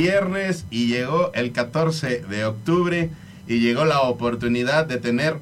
Viernes y llegó el 14 de octubre y llegó la oportunidad de tener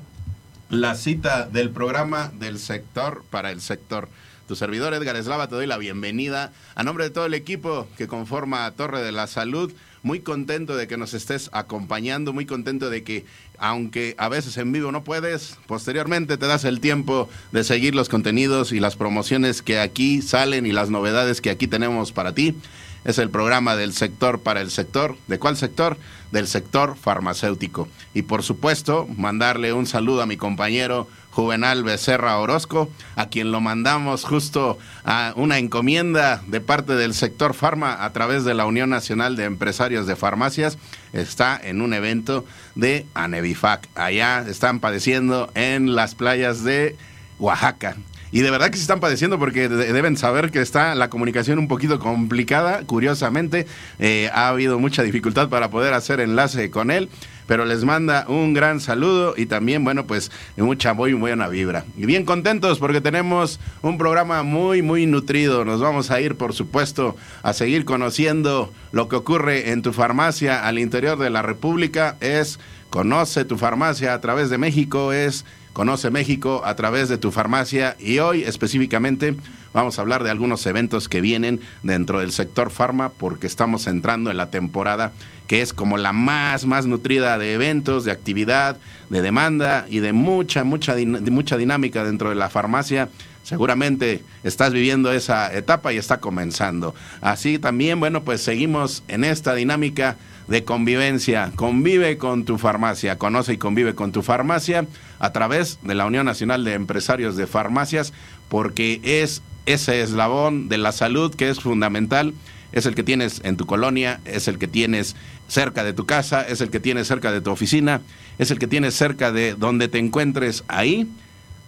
la cita del programa del sector para el sector. Tu servidor Edgar Eslava te doy la bienvenida a nombre de todo el equipo que conforma Torre de la Salud. Muy contento de que nos estés acompañando, muy contento de que aunque a veces en vivo no puedes, posteriormente te das el tiempo de seguir los contenidos y las promociones que aquí salen y las novedades que aquí tenemos para ti. Es el programa del sector para el sector. ¿De cuál sector? Del sector farmacéutico. Y por supuesto, mandarle un saludo a mi compañero Juvenal Becerra Orozco, a quien lo mandamos justo a una encomienda de parte del sector farma a través de la Unión Nacional de Empresarios de Farmacias. Está en un evento de Anevifac. Allá están padeciendo en las playas de Oaxaca. Y de verdad que se están padeciendo porque deben saber que está la comunicación un poquito complicada. Curiosamente, eh, ha habido mucha dificultad para poder hacer enlace con él pero les manda un gran saludo y también, bueno, pues mucha muy buena vibra. Y bien contentos porque tenemos un programa muy, muy nutrido. Nos vamos a ir, por supuesto, a seguir conociendo lo que ocurre en tu farmacia al interior de la República. Es Conoce tu farmacia a través de México, es Conoce México a través de tu farmacia y hoy específicamente vamos a hablar de algunos eventos que vienen dentro del sector farma porque estamos entrando en la temporada que es como la más, más nutrida de eventos, de actividad, de demanda y de mucha, mucha, mucha dinámica dentro de la farmacia. Seguramente estás viviendo esa etapa y está comenzando. Así también, bueno, pues seguimos en esta dinámica de convivencia. Convive con tu farmacia, conoce y convive con tu farmacia a través de la Unión Nacional de Empresarios de Farmacias, porque es ese eslabón de la salud que es fundamental es el que tienes en tu colonia, es el que tienes cerca de tu casa, es el que tienes cerca de tu oficina, es el que tienes cerca de donde te encuentres ahí.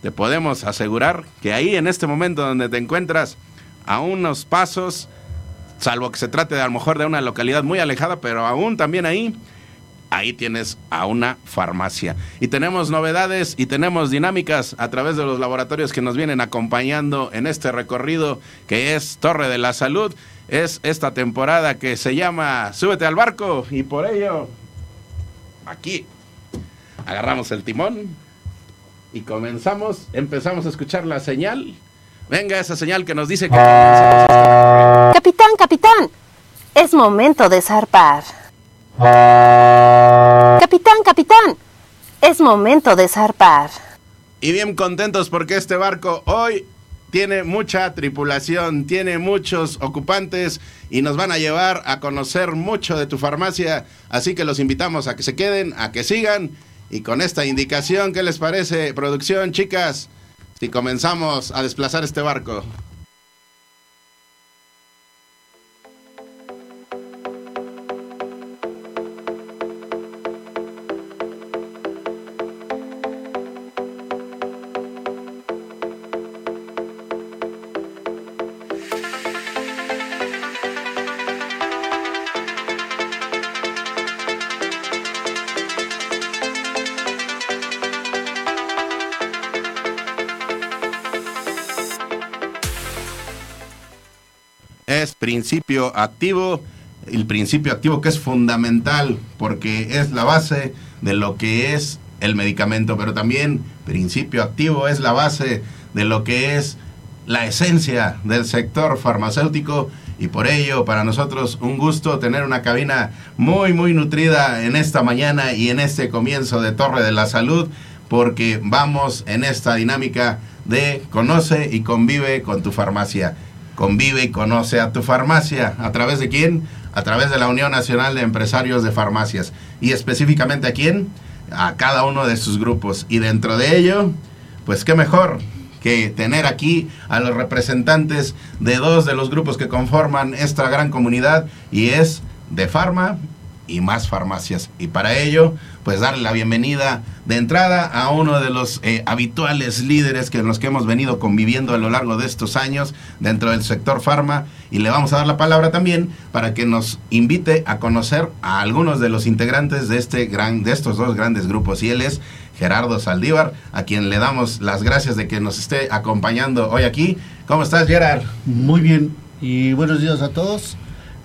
Te podemos asegurar que ahí en este momento donde te encuentras, a unos pasos, salvo que se trate de a lo mejor de una localidad muy alejada, pero aún también ahí, ahí tienes a una farmacia. Y tenemos novedades y tenemos dinámicas a través de los laboratorios que nos vienen acompañando en este recorrido que es Torre de la Salud es esta temporada que se llama Súbete al barco y por ello aquí agarramos el timón y comenzamos, empezamos a escuchar la señal. Venga esa señal que nos dice que... Capitán, capitán, es momento de zarpar. Momento de zarpar. Y bien contentos porque este barco hoy tiene mucha tripulación, tiene muchos ocupantes y nos van a llevar a conocer mucho de tu farmacia. Así que los invitamos a que se queden, a que sigan. Y con esta indicación, ¿qué les parece, producción, chicas? Si comenzamos a desplazar este barco. Principio activo, el principio activo que es fundamental porque es la base de lo que es el medicamento, pero también principio activo es la base de lo que es la esencia del sector farmacéutico y por ello para nosotros un gusto tener una cabina muy muy nutrida en esta mañana y en este comienzo de Torre de la Salud porque vamos en esta dinámica de conoce y convive con tu farmacia. Convive y conoce a tu farmacia. ¿A través de quién? A través de la Unión Nacional de Empresarios de Farmacias. Y específicamente a quién? A cada uno de sus grupos. Y dentro de ello, pues qué mejor que tener aquí a los representantes de dos de los grupos que conforman esta gran comunidad y es de Farma y más farmacias. Y para ello, pues darle la bienvenida de entrada a uno de los eh, habituales líderes que los que hemos venido conviviendo a lo largo de estos años dentro del sector farma y le vamos a dar la palabra también para que nos invite a conocer a algunos de los integrantes de este gran de estos dos grandes grupos y él es Gerardo Saldívar, a quien le damos las gracias de que nos esté acompañando hoy aquí. ¿Cómo estás, Gerard? Muy bien y buenos días a todos.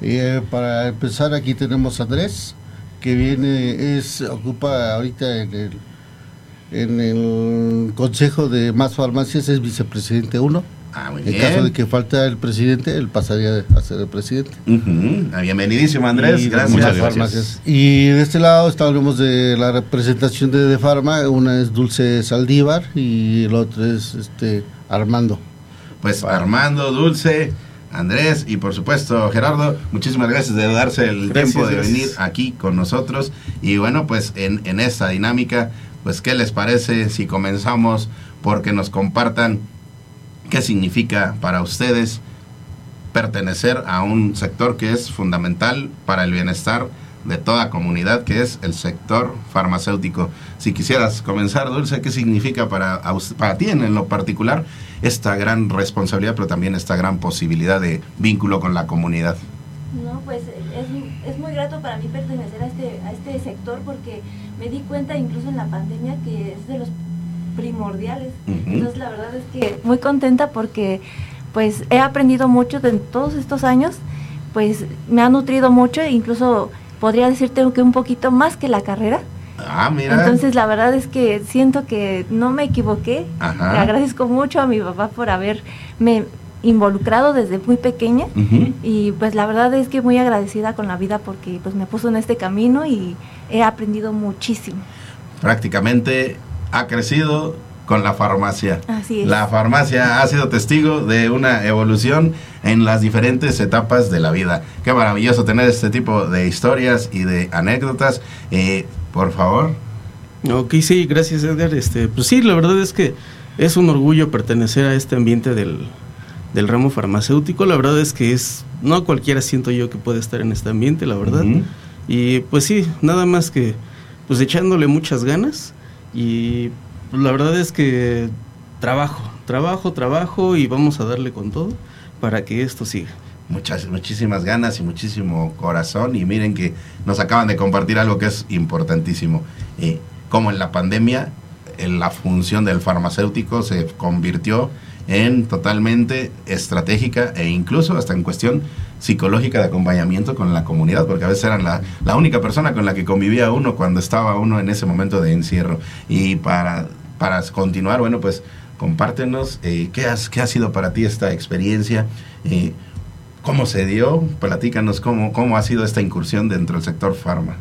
Eh, para empezar aquí tenemos a Andrés, que viene, es ocupa ahorita en el, en el Consejo de Más Farmacias, es vicepresidente 1. Ah, muy En bien. caso de que falta el presidente, él pasaría a ser el presidente. Ujú. Ah, Bienvenidísimo, Andrés. Y gracias. muchas farmacias. Y de este lado está- hablamos de la representación de, de Farma, una es Dulce Saldívar y el otro es este Armando. Pues Armando, Dulce, Andrés y por supuesto Gerardo, muchísimas gracias de darse el Gracias, tiempo de gracias. venir aquí con nosotros. Y bueno, pues en, en esta dinámica, pues ¿qué les parece si comenzamos porque nos compartan qué significa para ustedes pertenecer a un sector que es fundamental para el bienestar de toda comunidad, que es el sector farmacéutico. Si quisieras comenzar, Dulce, ¿qué significa para, para ti en, lo particular esta gran responsabilidad, pero también esta gran posibilidad de vínculo con la comunidad? No, pues es, es muy grato para mí pertenecer a este, a este sector porque me di cuenta incluso en la pandemia que es de los primordiales. Ujú. Entonces la verdad es que muy contenta porque pues he aprendido mucho de todos estos años, pues me ha nutrido mucho e incluso podría decirte que un poquito más que la carrera. Ah, mira. Entonces la verdad es que siento que no me equivoqué. Ajá. Le agradezco mucho a mi papá por haberme involucrado desde muy pequeña. Y pues la verdad es que muy agradecida con la vida porque pues me puso en este camino y he aprendido muchísimo. prácticamente ha crecido con la farmacia. Así es. La farmacia ha sido testigo de una evolución en las diferentes etapas de la vida. Qué maravilloso tener este tipo de historias y de anécdotas. Eh, por favor. Ok, sí, gracias Edgar. Este, pues sí, la verdad es que es un orgullo pertenecer a este ambiente del, del ramo farmacéutico. La verdad es que es, no cualquiera siento yo que puede estar en este ambiente, la verdad. Y pues sí, nada más que pues echándole muchas ganas y pues, la verdad es que trabajo, trabajo, trabajo y vamos a darle con todo para que esto siga. Muchas, muchísimas ganas y muchísimo corazón. Y miren que nos acaban de compartir algo que es importantísimo. Eh, como en la pandemia, en la función del farmacéutico se convirtió en totalmente estratégica e incluso hasta en cuestión psicológica de acompañamiento con la comunidad, porque a veces eran la, única persona con la que convivía uno cuando estaba uno en ese momento de encierro. Y para, para continuar, bueno, pues compártenos eh, ¿qué, has, qué ha sido para ti esta experiencia, eh, cómo se dio, platícanos cómo, cómo ha sido esta incursión dentro del sector farma.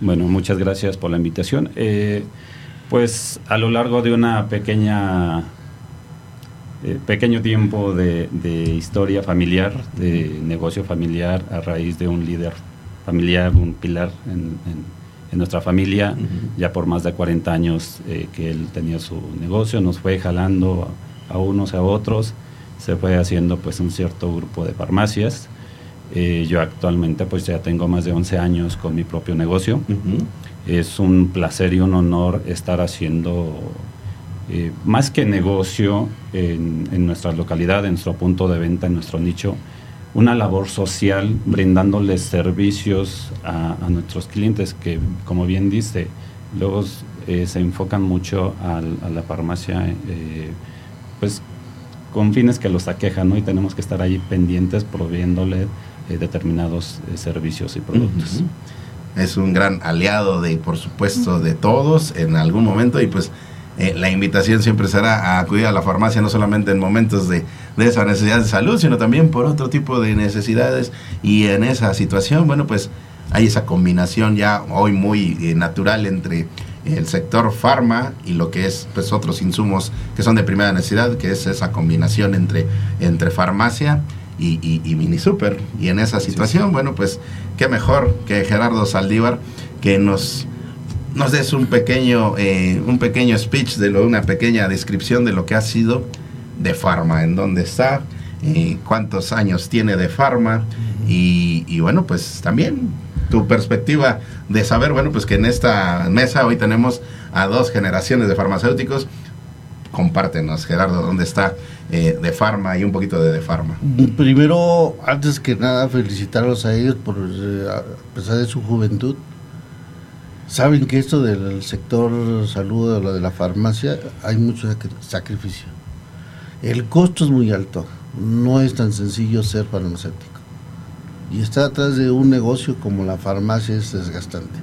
Bueno, muchas gracias por la invitación. Eh, pues a lo largo de una pequeña eh, pequeño tiempo de, de historia familiar, de negocio familiar, a raíz de un líder familiar, un pilar en, en- en nuestra familia, ya por más de 40 años eh, que él tenía su negocio, nos fue jalando a, a unos a otros, se fue haciendo pues un cierto grupo de farmacias. Eh, yo actualmente pues ya tengo más de 11 años con mi propio negocio. Es un placer y un honor estar haciendo eh, más que negocio en, en nuestra localidad, en nuestro punto de venta, en nuestro nicho, una labor social brindándoles servicios a, nuestros clientes que, como bien dice, luego eh, se enfocan mucho a, la farmacia, eh, pues con fines que los aquejan, ¿no? Y tenemos que estar ahí pendientes proviéndole determinados servicios y productos. Es un gran aliado de, por supuesto, de todos en algún momento y pues eh, la invitación siempre será a acudir a la farmacia no solamente en momentos de, de esa necesidad de salud, sino también por otro tipo de necesidades y en esa situación, bueno, pues hay esa combinación ya hoy muy natural entre el sector farma y lo que es pues otros insumos que son de primera necesidad, que es esa combinación entre, entre farmacia y, y, mini super. Y en esa situación, bueno, pues qué mejor que Gerardo Saldívar que nos nos des un pequeño eh, un pequeño speech de lo, una pequeña descripción de lo que ha sido de Farma, en dónde está, eh, cuántos años tiene de Farma y, y bueno, pues también tu perspectiva de saber, bueno, pues que en esta mesa hoy tenemos a dos generaciones de farmacéuticos. Compártenos, Gerardo, dónde está eh, de Farma y un poquito de De Farma. Primero, antes que nada, felicitarlos a ellos por, eh, a pesar de su juventud. Saben que esto del sector salud, lo de la farmacia, hay mucho sacrificio. El costo es muy alto. No es tan sencillo ser farmacéutico y estar atrás de un negocio como la farmacia es desgastante.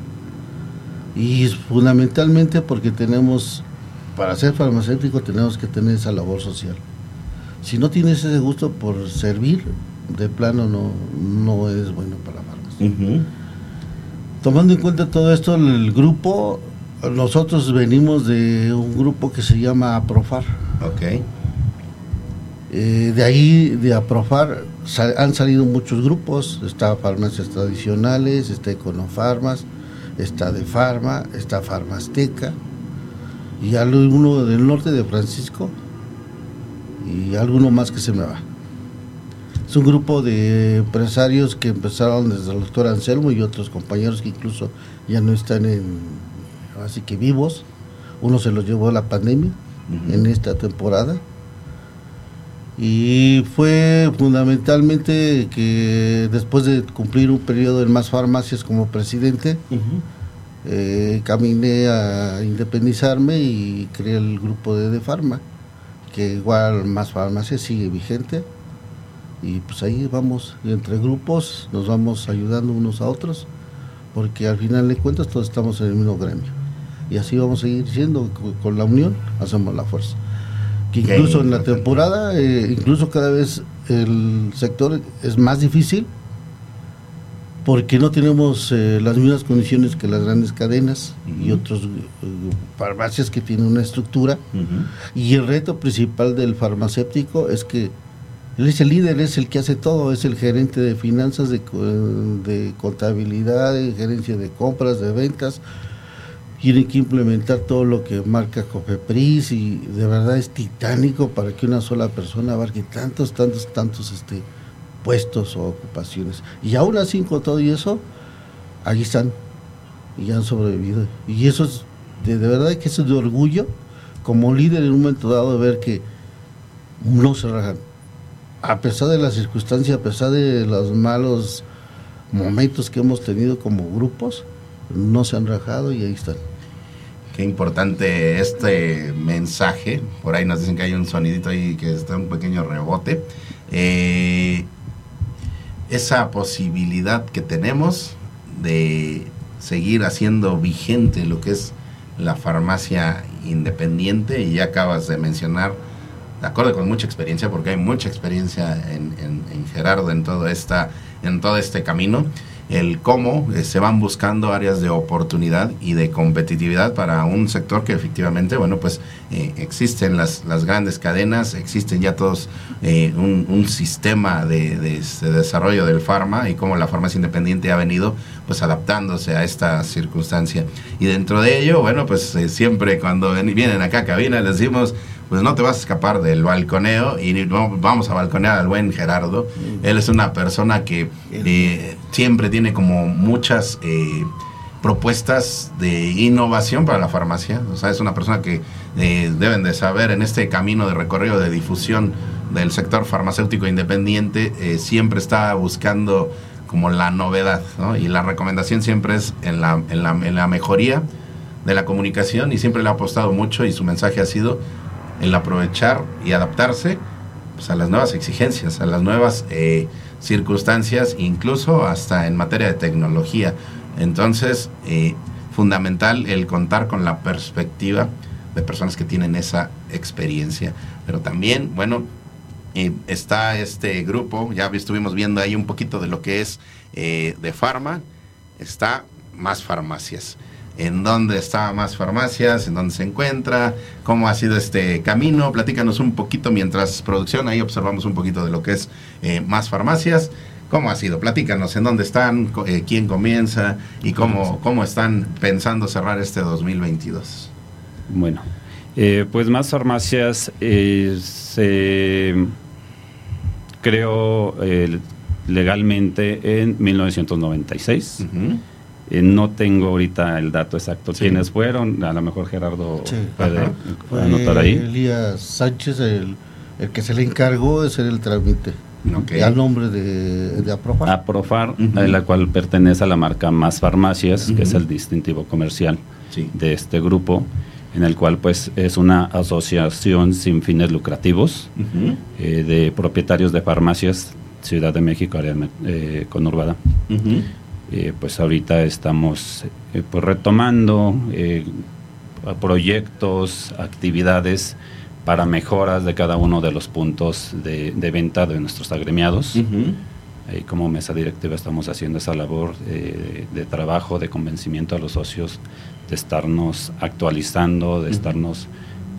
Y fundamentalmente porque tenemos, para ser farmacéutico tenemos que tener esa labor social. Si no tienes ese gusto por servir, de plano no, no es bueno para la farmacia. Tomando en cuenta todo esto, el grupo, nosotros venimos de un grupo que se llama Aprofar. Ok. Eh, de ahí, de Aprofar, han salido muchos grupos, está Farmacias Tradicionales, está Econofarmas, está De Farma, está Farmasteca, y alguno del norte de Francisco, y alguno más que se me va. Es un grupo de empresarios que empezaron desde el doctor Anselmo y otros compañeros que incluso ya no están en, así que vivos. Uno se los llevó a la pandemia en esta temporada y fue fundamentalmente que después de cumplir un periodo en más farmacias como presidente, eh, caminé a independizarme y creé el grupo de Defarma, que igual más farmacias sigue vigente. Y pues ahí vamos, entre grupos, nos vamos ayudando unos a otros, porque al final de cuentas todos estamos en el mismo gremio. Y así vamos a seguir siendo, con la unión hacemos la fuerza que incluso en la temporada, eh, incluso cada vez el sector es más difícil porque no tenemos eh, las mismas condiciones que las grandes cadenas y otras eh, farmacias que tienen una estructura. Y el reto principal del farmacéutico es que él el líder, es el que hace todo, es el gerente de finanzas, de, contabilidad, de gerencia de compras, de ventas tienen que implementar todo lo que marca Cofepris y de verdad es titánico para que una sola persona abarque tantos, tantos, tantos este, puestos o ocupaciones. Y aún así, con todo y eso, ahí están y han sobrevivido. Y eso es, de, verdad que eso es de orgullo como líder en un momento dado de ver que no se rajan. A pesar de las circunstancias, a pesar de los malos momentos que hemos tenido como grupos, no se han rajado y ahí están. Qué importante este mensaje. Por ahí nos dicen que hay un sonidito ahí que está un pequeño rebote. Eh, esa posibilidad que tenemos de seguir haciendo vigente lo que es la farmacia independiente y ya acabas de mencionar, de acuerdo con mucha experiencia, porque hay mucha experiencia en, en Gerardo en todo, esta, en todo este camino el cómo eh, se van buscando áreas de oportunidad y de competitividad para un sector que efectivamente, bueno, pues eh, existen las, las grandes cadenas, existen ya todos eh, un, sistema de, de, desarrollo del farma y cómo la farmacia independiente ha venido pues adaptándose a esta circunstancia. Y dentro de ello, bueno, pues siempre cuando vienen acá a cabina les decimos, pues no te vas a escapar del balconeo y vamos a balconear al buen Gerardo. Él es una persona que eh, siempre tiene como muchas eh, propuestas de innovación para la farmacia. O sea, es una persona que eh, deben de saber en este camino de recorrido de difusión del sector farmacéutico independiente, siempre está buscando como la novedad, ¿no? Y la recomendación siempre es en la, en la, en la mejoría de la comunicación y siempre le ha apostado mucho y su mensaje ha sido el aprovechar y adaptarse pues, a las nuevas exigencias, a las nuevas eh, circunstancias, incluso hasta en materia de tecnología. Entonces, eh, fundamental el contar con la perspectiva de personas que tienen esa experiencia. Pero también, bueno, eh, está este grupo, ya estuvimos viendo ahí un poquito de lo que es eh, de farma, está más farmacias. ¿En dónde está más farmacias? ¿En dónde se encuentra? ¿Cómo ha sido este camino? Platícanos un poquito mientras producción, ahí observamos un poquito de lo que es eh, más farmacias. ¿Cómo ha sido? Platícanos, ¿en dónde están? Eh, ¿Quién comienza? ¿Y cómo, cómo están pensando cerrar este 2022? Bueno, eh, pues más farmacias se creó legalmente en 1996. Ujú. Eh, no tengo ahorita el dato exacto Sí. quiénes fueron, a lo mejor Gerardo Sí. puede anotar ahí. Elías Sánchez el, el que se le encargó de hacer el trámite. Al nombre de, de Aprofar. Aprofar, a la cual pertenece a la marca Más Farmacias, que es el distintivo comercial Sí. de este grupo, en el cual pues es una asociación sin fines lucrativos eh, de propietarios de farmacias, Ciudad de México, área eh, conurbada. Eh, pues ahorita estamos eh, pues retomando eh, proyectos, actividades para mejoras de cada uno de los puntos de, de venta de nuestros agremiados. Ujú. Ahí como mesa directiva estamos haciendo esa labor eh, de trabajo, de convencimiento a los socios, de estarnos actualizando, de estarnos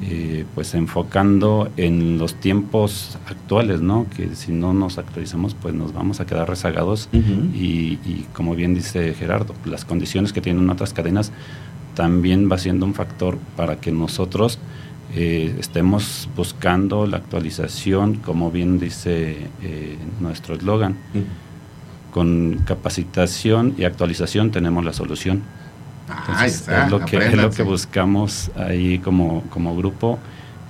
eh, pues enfocando en los tiempos actuales, ¿no? Que si no nos actualizamos, pues nos vamos a quedar rezagados y como bien dice Gerardo, las condiciones que tienen otras cadenas también va siendo un factor para que nosotros eh, estemos buscando la actualización, como bien dice eh, nuestro eslogan. Con capacitación y actualización tenemos la solución. Entonces, está, es lo que es lo que buscamos ahí como, como grupo,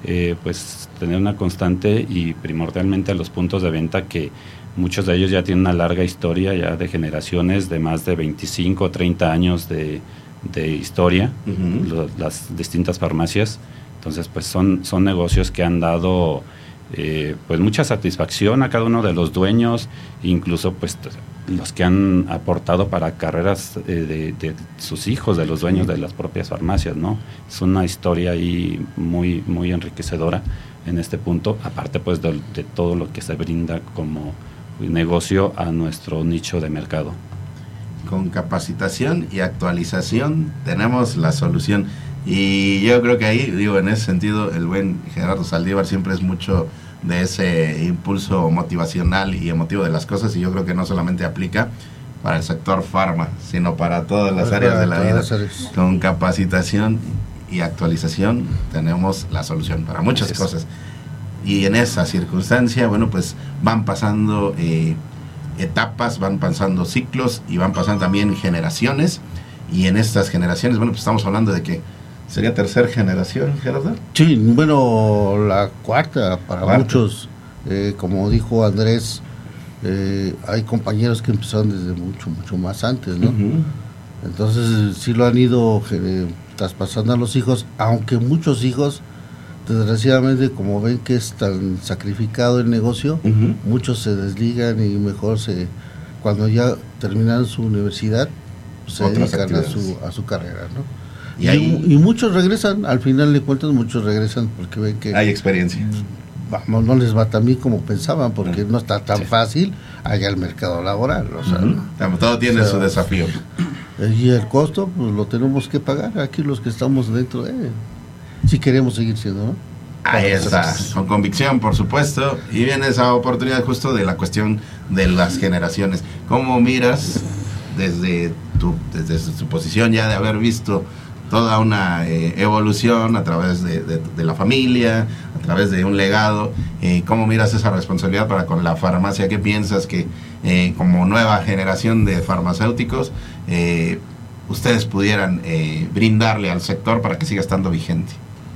eh, pues tener una constante y primordialmente a los puntos de venta que muchos de ellos ya tienen una larga historia ya de generaciones de más de 25 o 30 años de, de historia, Ujú. lo- las distintas farmacias. Entonces, pues son, son negocios que han dado eh, pues mucha satisfacción a cada uno de los dueños, incluso pues los que han aportado para carreras eh, de, de sus hijos, de los dueños de las propias farmacias, ¿no? Es una historia ahí muy, muy enriquecedora en este punto, aparte pues de, de todo lo que se brinda como negocio a nuestro nicho de mercado. con capacitación y actualización tenemos la solución. Y yo creo que ahí, digo, en ese sentido, el buen Gerardo Saldívar siempre es mucho de ese impulso motivacional y emotivo de las cosas y yo creo que no solamente aplica para el sector farma, sino para todas las áreas de la vida. Con capacitación y actualización tenemos la solución para muchas cosas. Y en esa circunstancia, bueno, pues van pasando eh, etapas, van pasando ciclos y van pasando también generaciones. Y en estas generaciones, bueno, pues estamos hablando de que sería tercera generación, Gerardo. Sí, bueno, la cuarta para Cuarta. muchos, eh, como dijo Andrés, eh, hay compañeros que empezaron desde mucho, mucho más antes, ¿no? Entonces sí lo han ido eh, traspasando a los hijos, aunque muchos hijos, desgraciadamente, como ven que es tan sacrificado el negocio, muchos se desligan y mejor se, cuando ya terminan su universidad, se Otras dedican a su, a su carrera, ¿no? Y Y, ahí- y muchos regresan, al final de cuentas muchos regresan porque ven que Hay experiencia. vamos, no les va tan bien como pensaban, porque no está tan sí. fácil allá el mercado laboral. O sea. Todo tiene O sea, su desafío. Y el costo, pues lo tenemos que pagar aquí los que estamos dentro de Si queremos seguir siendo, ¿no? Ahí está, con convicción, por supuesto. Y viene esa oportunidad justo de la cuestión de las generaciones. ¿Cómo miras desde tu, desde tu posición ya de haber visto toda una eh, evolución a través de, de- de la familia, a través de un legado? eh, ¿Cómo miras esa responsabilidad para con la farmacia? ¿Qué piensas que eh, como nueva generación de farmacéuticos eh, ustedes pudieran eh, brindarle al sector para que siga estando vigente?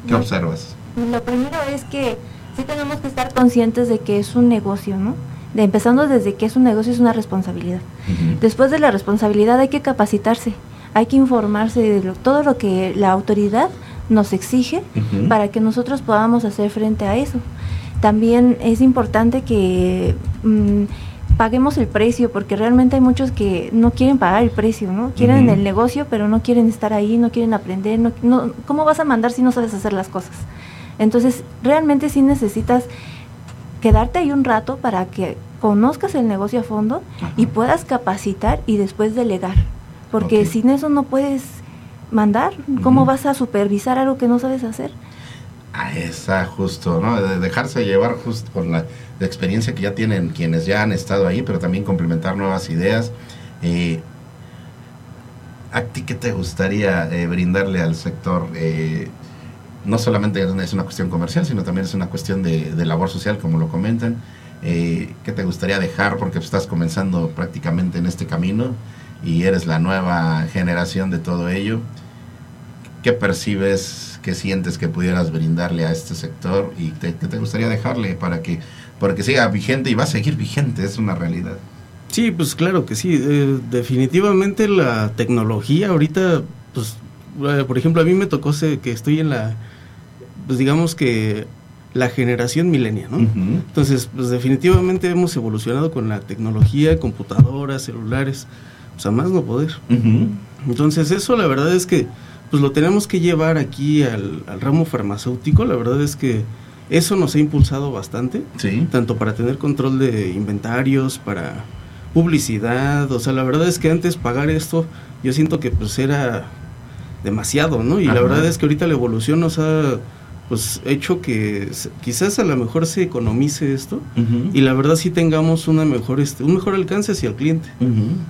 ¿Qué No. observas? Lo primero es que sí tenemos que estar conscientes de que es un negocio, ¿no? De empezando desde que es un negocio es una responsabilidad. Después de la responsabilidad hay que capacitarse, hay que informarse de lo- todo lo que la autoridad nos exige para que nosotros podamos hacer frente a eso. también es importante que mm, paguemos el precio, porque realmente hay muchos que no quieren pagar el precio, ¿no? Quieren el negocio, pero no quieren estar ahí, no quieren aprender, no, no- ¿cómo vas a mandar si no sabes hacer las cosas? Entonces, realmente sí necesitas quedarte ahí un rato para que conozcas el negocio a fondo y puedas capacitar y después delegar. Porque sin eso no puedes mandar. ¿Cómo vas a supervisar algo que no sabes hacer? A esa justo, ¿no? De dejarse llevar justo con la, la experiencia que ya tienen quienes ya han estado ahí, pero también complementar nuevas ideas. Eh, ¿A ti qué te gustaría eh, brindarle al sector? Eh, no solamente es una cuestión comercial, sino también es una cuestión de, de labor social, como lo comentan. Eh, ¿Qué te gustaría dejar? Porque estás comenzando prácticamente en este camino y eres la nueva generación de todo ello. ¿Qué percibes, qué sientes que pudieras brindarle a este sector y qué te gustaría dejarle para que, para que siga vigente y va a seguir vigente? Es una realidad. Sí, pues claro que sí. Eh, definitivamente la tecnología ahorita, pues, eh, por ejemplo, a mí me tocó se- que estoy en la, pues digamos que la generación milenia, ¿no? Ujú. Entonces, pues definitivamente hemos evolucionado con la tecnología, computadoras, celulares, pues a más no poder. Entonces, eso la verdad es que, pues lo tenemos que llevar aquí al, al ramo farmacéutico. La verdad es que eso nos ha impulsado bastante Sí. tanto para tener control de inventarios, para publicidad, o sea, la verdad es que antes pagar esto, yo siento que pues era demasiado, ¿no? Y Ajá. la verdad es que ahorita la evolución nos ha pues hecho que quizás a lo mejor se economice esto y la verdad sí tengamos una mejor este un mejor alcance hacia el cliente.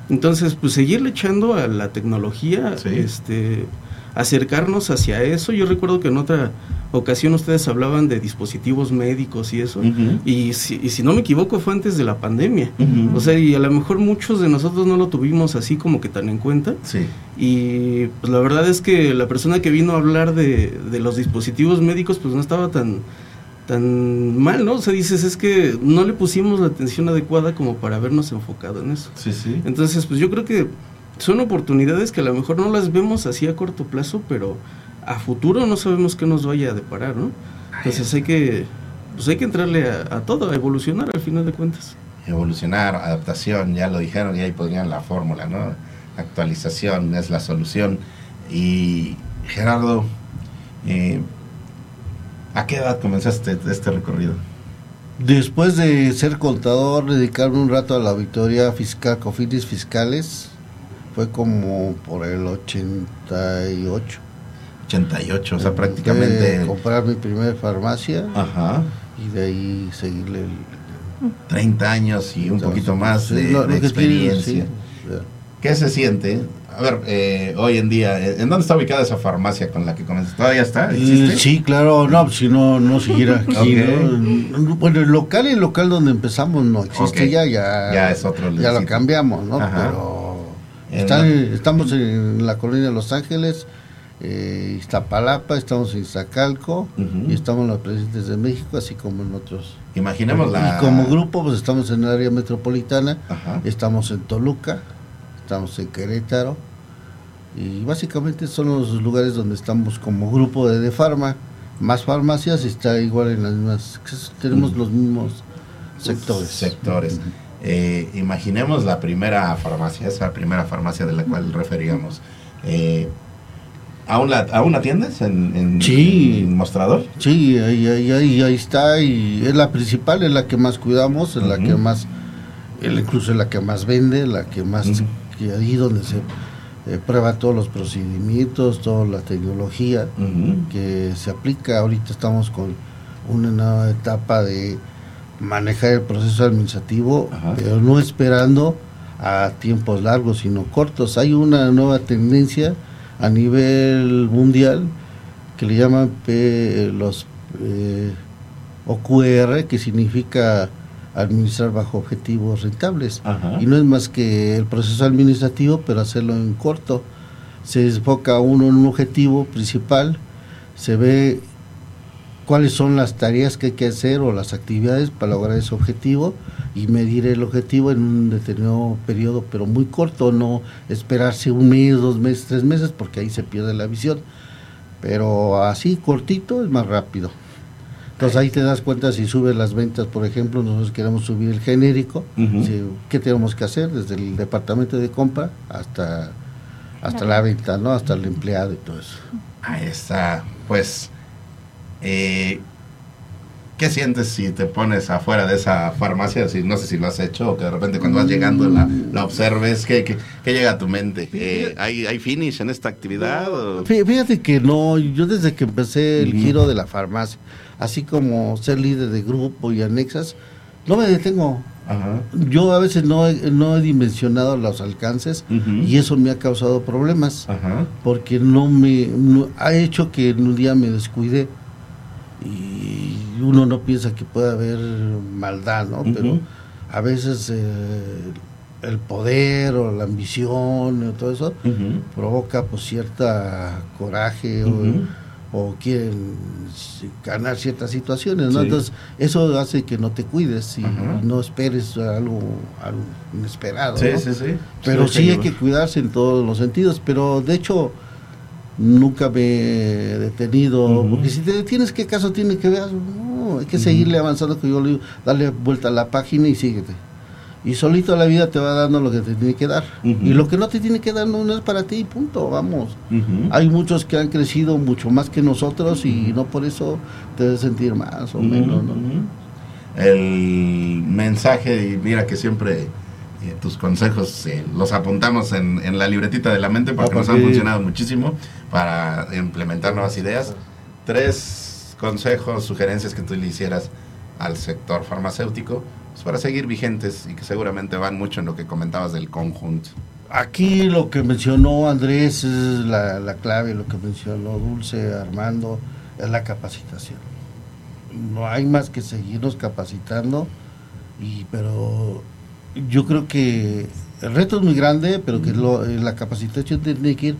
Entonces, pues seguirle echando a la tecnología, Sí. este, acercarnos hacia eso. Yo recuerdo que en otra ocasión ustedes hablaban de dispositivos médicos y eso. Y si, y si no me equivoco fue antes de la pandemia. O sea, y a lo mejor muchos de nosotros no lo tuvimos así como que tan en cuenta. Sí. Y pues la verdad es que la persona que vino a hablar de, de los dispositivos médicos pues no estaba tan tan mal, ¿no? O sea, dices, es que no le pusimos la atención adecuada como para habernos enfocado en eso. Sí, sí. Entonces, pues yo creo que son oportunidades que a lo mejor no las vemos así a corto plazo, pero a futuro no sabemos qué nos vaya a deparar, ¿no? Entonces hay que, pues hay que entrarle a, a todo, a evolucionar al final de cuentas. Evolucionar, adaptación, ya lo dijeron y ahí podrían la fórmula, ¿no? Actualización es la solución. Y Gerardo, eh, ¿a qué edad comenzaste este recorrido? Después de ser contador, dedicarme un rato a la auditoría fiscal, COFIDIS fiscales, fue como por el 88. 88, o sea, prácticamente... de comprar mi primer farmacia Ajá. y de ahí seguirle el... 30 años y un poquito más de, lo- de lo que tiene, experiencia. sí. ¿Qué se siente? A ver, eh, hoy en día, eh, ¿en dónde está ubicada esa farmacia con la que comenzaste? ¿Todavía está? ¿Existe? Eh, Sí, claro, no, si no, no siguiera aquí, Ok. ¿no? Bueno, el local, el local donde empezamos no existe Ok. ya, ya, Ya es otro ya lo cambiamos, ¿no? Ajá. Pero está- estamos en la colonia de Los Ángeles, eh, Iztapalapa, estamos en Iztacalco y estamos en los presidentes de México, así como en otros. Imaginemos la... Y como grupo, pues estamos en el área metropolitana, Ajá. estamos en Toluca, estamos en Querétaro y básicamente son los lugares donde estamos como grupo de, de farma. Más farmacias y está igual en las mismas, tenemos los mismos sectores. sectores. Eh, imaginemos la primera farmacia, esa primera farmacia de la cual referíamos. Eh, ¿aún, la, ¿Aún la atiendes en, en- Sí. en mostrador? Sí, ahí, ahí, ahí, ahí está y es la principal, es la que más cuidamos, es la que más, incluso es la que más vende, la que más, que ahí donde se eh, prueba todos los procedimientos, toda la tecnología. Que se aplica. Ahorita estamos con una nueva etapa de manejar el proceso administrativo, Ajá. pero no esperando a tiempos largos, sino cortos. Hay una nueva tendencia a nivel mundial que le llaman P- los eh, OQR, que significa administrar bajo objetivos rentables. Ajá. Y no es más que el proceso administrativo, pero hacerlo en corto. Se enfoca uno en un objetivo principal, se ve cuáles son las tareas que hay que hacer o las actividades para lograr ese objetivo y medir el objetivo en un determinado periodo, pero muy corto, no esperarse un mes, dos meses, tres meses, porque ahí se pierde la visión. Pero así cortito es más rápido. Entonces ahí te das cuenta si subes las ventas, por ejemplo, nosotros queremos subir el genérico, Ujú. si- ¿qué tenemos que hacer? Desde el departamento de compra hasta, hasta la venta, ¿no? Hasta el empleado y todo eso. Ahí está. Pues, eh, ¿qué sientes si te pones afuera de esa farmacia? Si, no sé si lo has hecho o que de repente cuando vas llegando la, la observes. ¿Qué, qué, qué llega a tu mente? Eh, ¿hay, ¿Hay finish en esta actividad? o- Fíjate que no, yo desde que empecé el giro de la farmacia, así como ser líder de grupo y anexas, no me detengo. Ajá. Yo a veces no he, no he dimensionado los alcances y eso me ha causado problemas. Ajá. porque no me no- ha hecho que en un día me descuide y uno no piensa que puede haber maldad, ¿no? Pero a veces eh, el poder o la ambición o todo eso provoca pues cierta coraje o- o, quieren ganar ciertas situaciones, ¿no? Sí. Entonces eso hace que no te cuides y no esperes algo, algo inesperado. Sí, ¿no? sí, sí. Pero sí hay que cuidarse en todos los sentidos, pero de hecho nunca me he detenido, porque si te detienes, ¿qué caso tiene que ver? No, hay que seguirle avanzando, que yo le digo, darle vuelta a la página y síguete. Y solito la vida te va dando lo que te tiene que dar. Y lo que no te tiene que dar no, es para ti, punto, vamos. Hay muchos que han crecido mucho más que nosotros y no por eso te debes sentir más o menos, ¿no? El mensaje, y mira que siempre eh, tus consejos eh, los apuntamos en, en la libretita de la mente porque Ah, nos han porque- funcionado muchísimo para implementar nuevas ideas. Tres consejos, sugerencias que tú le hicieras al sector farmacéutico pues, para seguir vigentes y que seguramente van mucho en lo que comentabas del conjunto. Aquí lo que mencionó Andrés es la, la clave, lo que mencionó Dulce, Armando, es la capacitación. No hay más que seguirnos capacitando, y, pero yo creo que el reto es muy grande, pero que lo- eh, la capacitación tiene que ir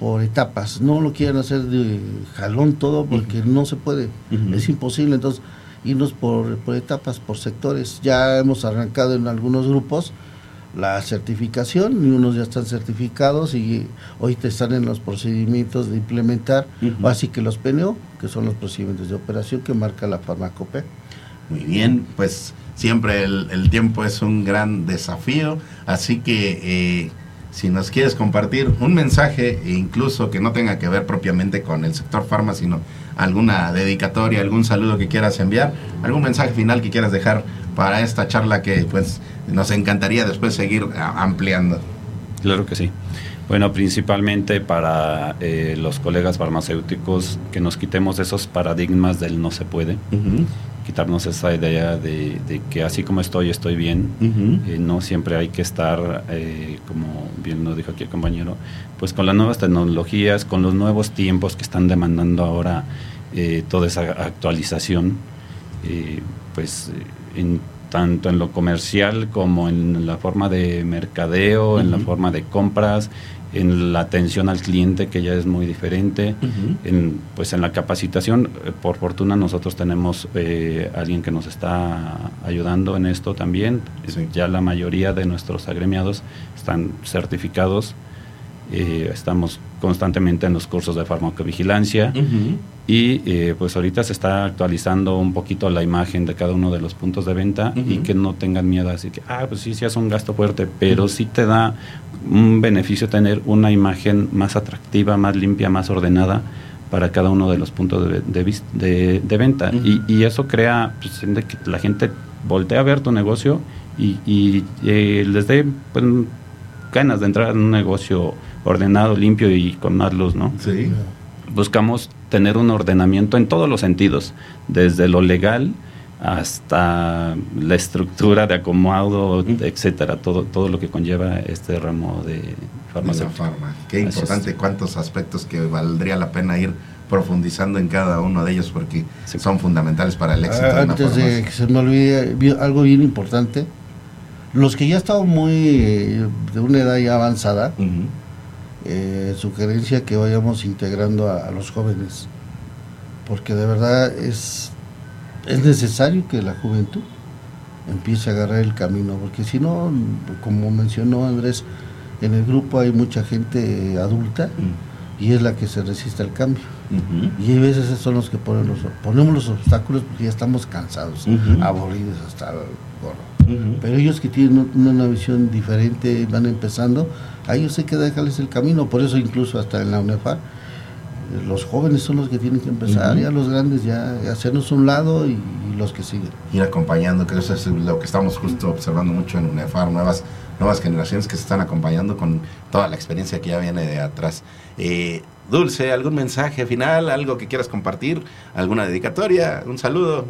por etapas. No lo quieran hacer de jalón todo porque no se puede, es imposible. Entonces, irnos por, por etapas, por sectores. Ya hemos arrancado en algunos grupos la certificación y unos ya están certificados y hoy te están en los procedimientos de implementar, así que los PNO, que son los procedimientos de operación que marca la farmacopea. Muy bien, pues siempre el, el tiempo es un gran desafío, así que eh, si nos quieres compartir un mensaje, e incluso que no tenga que ver propiamente con el sector farma, sino alguna dedicatoria, algún saludo que quieras enviar, algún mensaje final que quieras dejar para esta charla que pues nos encantaría después seguir a- ampliando. Claro que sí. Bueno, principalmente para eh, los colegas farmacéuticos que nos quitemos esos paradigmas del no se puede, quitarnos esa idea de, de que así como estoy, estoy bien. Eh, no siempre hay que estar, eh, como bien lo dijo aquí el compañero, pues con las nuevas tecnologías, con los nuevos tiempos que están demandando ahora eh, toda esa actualización, pues en, tanto en lo comercial como en la forma de mercadeo, en la forma de compras, en la atención al cliente que ya es muy diferente, en, pues en la capacitación, eh, por fortuna nosotros tenemos eh, alguien que nos está ayudando en esto también. Sí. Ya la mayoría de nuestros agremiados están certificados. Eh, estamos constantemente en los cursos de farmacovigilancia. Y eh, pues ahorita se está actualizando un poquito la imagen de cada uno de los puntos de venta y que no tengan miedo así que ah pues sí sí es un gasto fuerte pero sí te da un beneficio tener una imagen más atractiva más limpia más ordenada para cada uno de los puntos de, de de- de venta. Y, y eso crea pues, de que la gente voltea a ver tu negocio y, y, eh, les dé pues, ganas de entrar en un negocio ordenado limpio y con más luz no Sí. buscamos tener un ordenamiento en todos los sentidos, desde lo legal hasta la estructura de acomodo, etcétera, todo, todo lo que conlleva este ramo de De la farmacéutica. farma. Qué importante, cuántos aspectos que valdría la pena ir profundizando en cada uno de ellos porque Sí. son fundamentales para el éxito de Ah, Antes de farmacia. que se me olvide vi- algo bien importante, los que ya están muy eh, de una edad ya avanzada, Ujú. Eh, sugerencia que vayamos integrando a, a los jóvenes, porque de verdad es, es necesario que la juventud empiece a agarrar el camino, porque si no, como mencionó Andrés, en el grupo hay mucha gente adulta y es la que se resiste al cambio. Y hay veces son los que ponen los, ponemos los obstáculos porque ya estamos cansados, aburridos hasta el gorro. Pero ellos que tienen una, una visión diferente, van empezando, a ellos hay que dejarles el camino, por eso incluso hasta en la UNEFA, eh, los jóvenes son los que tienen que empezar, ya los grandes ya hacernos un lado y, y los que siguen. ir acompañando, que eso es lo que estamos justo observando mucho en UNEFAR, nuevas, nuevas generaciones que se están acompañando con toda la experiencia que ya viene de atrás. Eh, Dulce, ¿algún mensaje final? ¿Algo que quieras compartir? ¿Alguna dedicatoria? ¿Un saludo?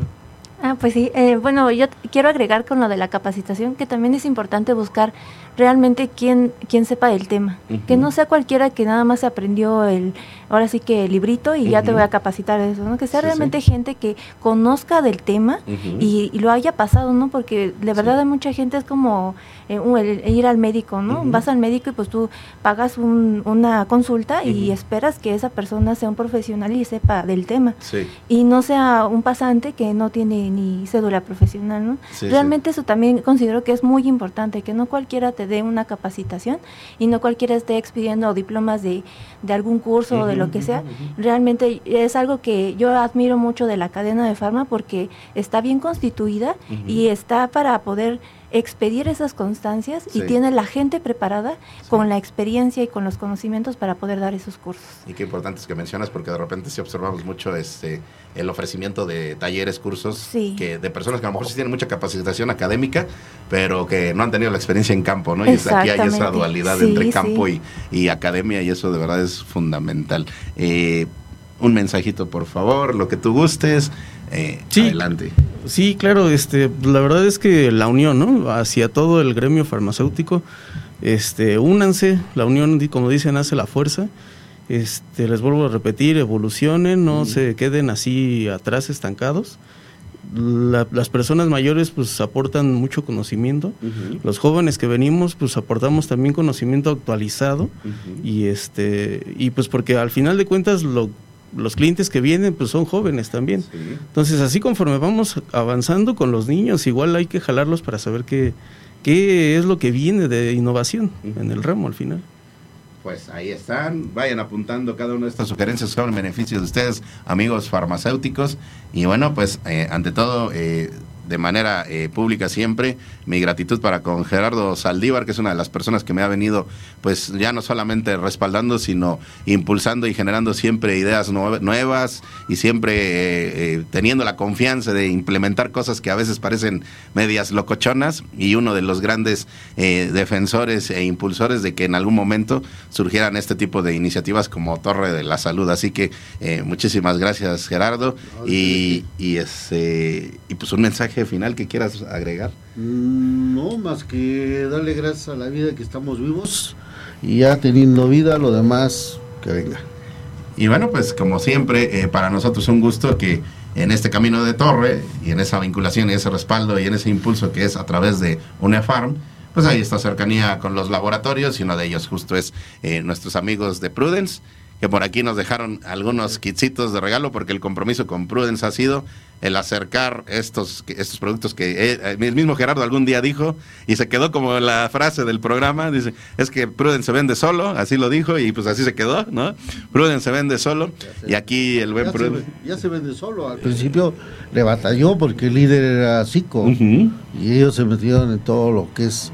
Ah, pues sí. eh, bueno, yo quiero agregar con lo de la capacitación que también es importante buscar realmente quién, quién sepa del tema. Que no sea cualquiera que nada más se aprendió el, ahora sí que el librito y ya te voy a capacitar de eso, ¿no? Que sea Sí, realmente gente que conozca del tema y, y lo haya pasado, ¿no? Porque de verdad hay mucha gente es como eh, un- el- ir al médico, ¿no? Vas al médico y pues tú pagas un- una consulta y esperas que esa persona sea un profesional y sepa del tema Sí. y no sea un pasante que no tiene ni cédula profesional, ¿no? Sí, sí. Realmente eso también considero que es muy importante, que no cualquiera te dé una capacitación y no cualquiera esté expidiendo diplomas de, de algún curso o de lo que sea. Realmente es algo que yo admiro mucho de la cadena de farma porque está bien constituida y está para poder expedir esas constancias Sí. y tiene la gente preparada con la experiencia y con los conocimientos para poder dar esos cursos. Y qué importante es que mencionas porque de repente sí observamos mucho este el ofrecimiento de talleres, cursos Sí. que de personas que a lo mejor sí tienen mucha capacitación académica, pero que no han tenido la experiencia en campo, ¿no? Y aquí hay esa dualidad entre campo y, y academia y eso de verdad es fundamental. Eh, un mensajito, por favor, lo que tú gustes. eh, Sí. Adelante. Sí, claro, este, la verdad es que la unión, ¿no? Hacia todo el gremio farmacéutico, este, únanse, la unión, como dicen, hace la fuerza. Este, les vuelvo a repetir, evolucionen, no se queden así atrás estancados. La- las personas mayores pues aportan mucho conocimiento. Los jóvenes que venimos pues aportamos también conocimiento actualizado y este y pues porque al final de cuentas lo- los clientes que vienen pues son jóvenes también. Entonces, así conforme vamos avanzando con los niños, igual hay que jalarlos para saber qué, qué es lo que viene de innovación en el ramo al final. Pues ahí están, vayan apuntando cada una de estas sugerencias son en beneficio de ustedes, amigos farmacéuticos. Y bueno, pues eh, ante todo, eh, de manera eh, pública siempre, mi gratitud para con Gerardo Saldívar, que es una de las personas que me ha venido, pues ya no solamente respaldando, sino impulsando y generando siempre ideas nue- nuevas y siempre eh, eh, teniendo la confianza de implementar cosas que a veces parecen medias locochonas y uno de los grandes eh, defensores e impulsores de que en algún momento surgieran este tipo de iniciativas como Torre de la Salud. Así que muchísimas gracias Gerardo. Y, y, ese, y pues un mensaje final que quieras agregar. Mm, No, más que darle gracias a la vida que estamos vivos y ya teniendo vida, lo demás que venga. Y bueno, pues como siempre, eh, para nosotros es un gusto que en este camino de torre y en esa vinculación y ese respaldo y en ese impulso que es a través de UNEFARM, pues hay esta cercanía con los laboratorios y uno de ellos justo es eh, nuestros amigos de Prudence, que por aquí nos dejaron algunos kitsitos de regalo porque el compromiso con Prudence ha sido el acercar estos, estos productos que eh, el mismo Gerardo algún día dijo y se quedó como la frase del programa, dice, es que Prudence se vende solo, así lo dijo y pues así se quedó, ¿no? Prudence se vende solo y aquí el buen Ya Prudence... ya se vende solo. Al principio le batalló porque el líder era Zico y ellos se metieron en todo lo que es.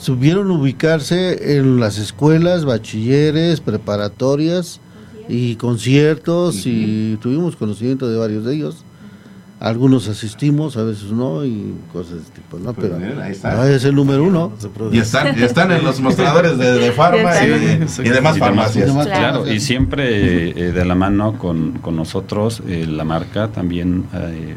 Subieron a ubicarse en las escuelas, bachilleres, preparatorias y conciertos y tuvimos conocimiento de varios de ellos. Algunos asistimos, a veces no y cosas de ese tipo, ¿no? Pero bien, ahí está. no, es el número uno. Y están, y están en los mostradores de, de farma Sí, y, demás farmacias. demás Claro. Claro, y siempre eh, de la mano con, con nosotros, eh, la marca también, eh,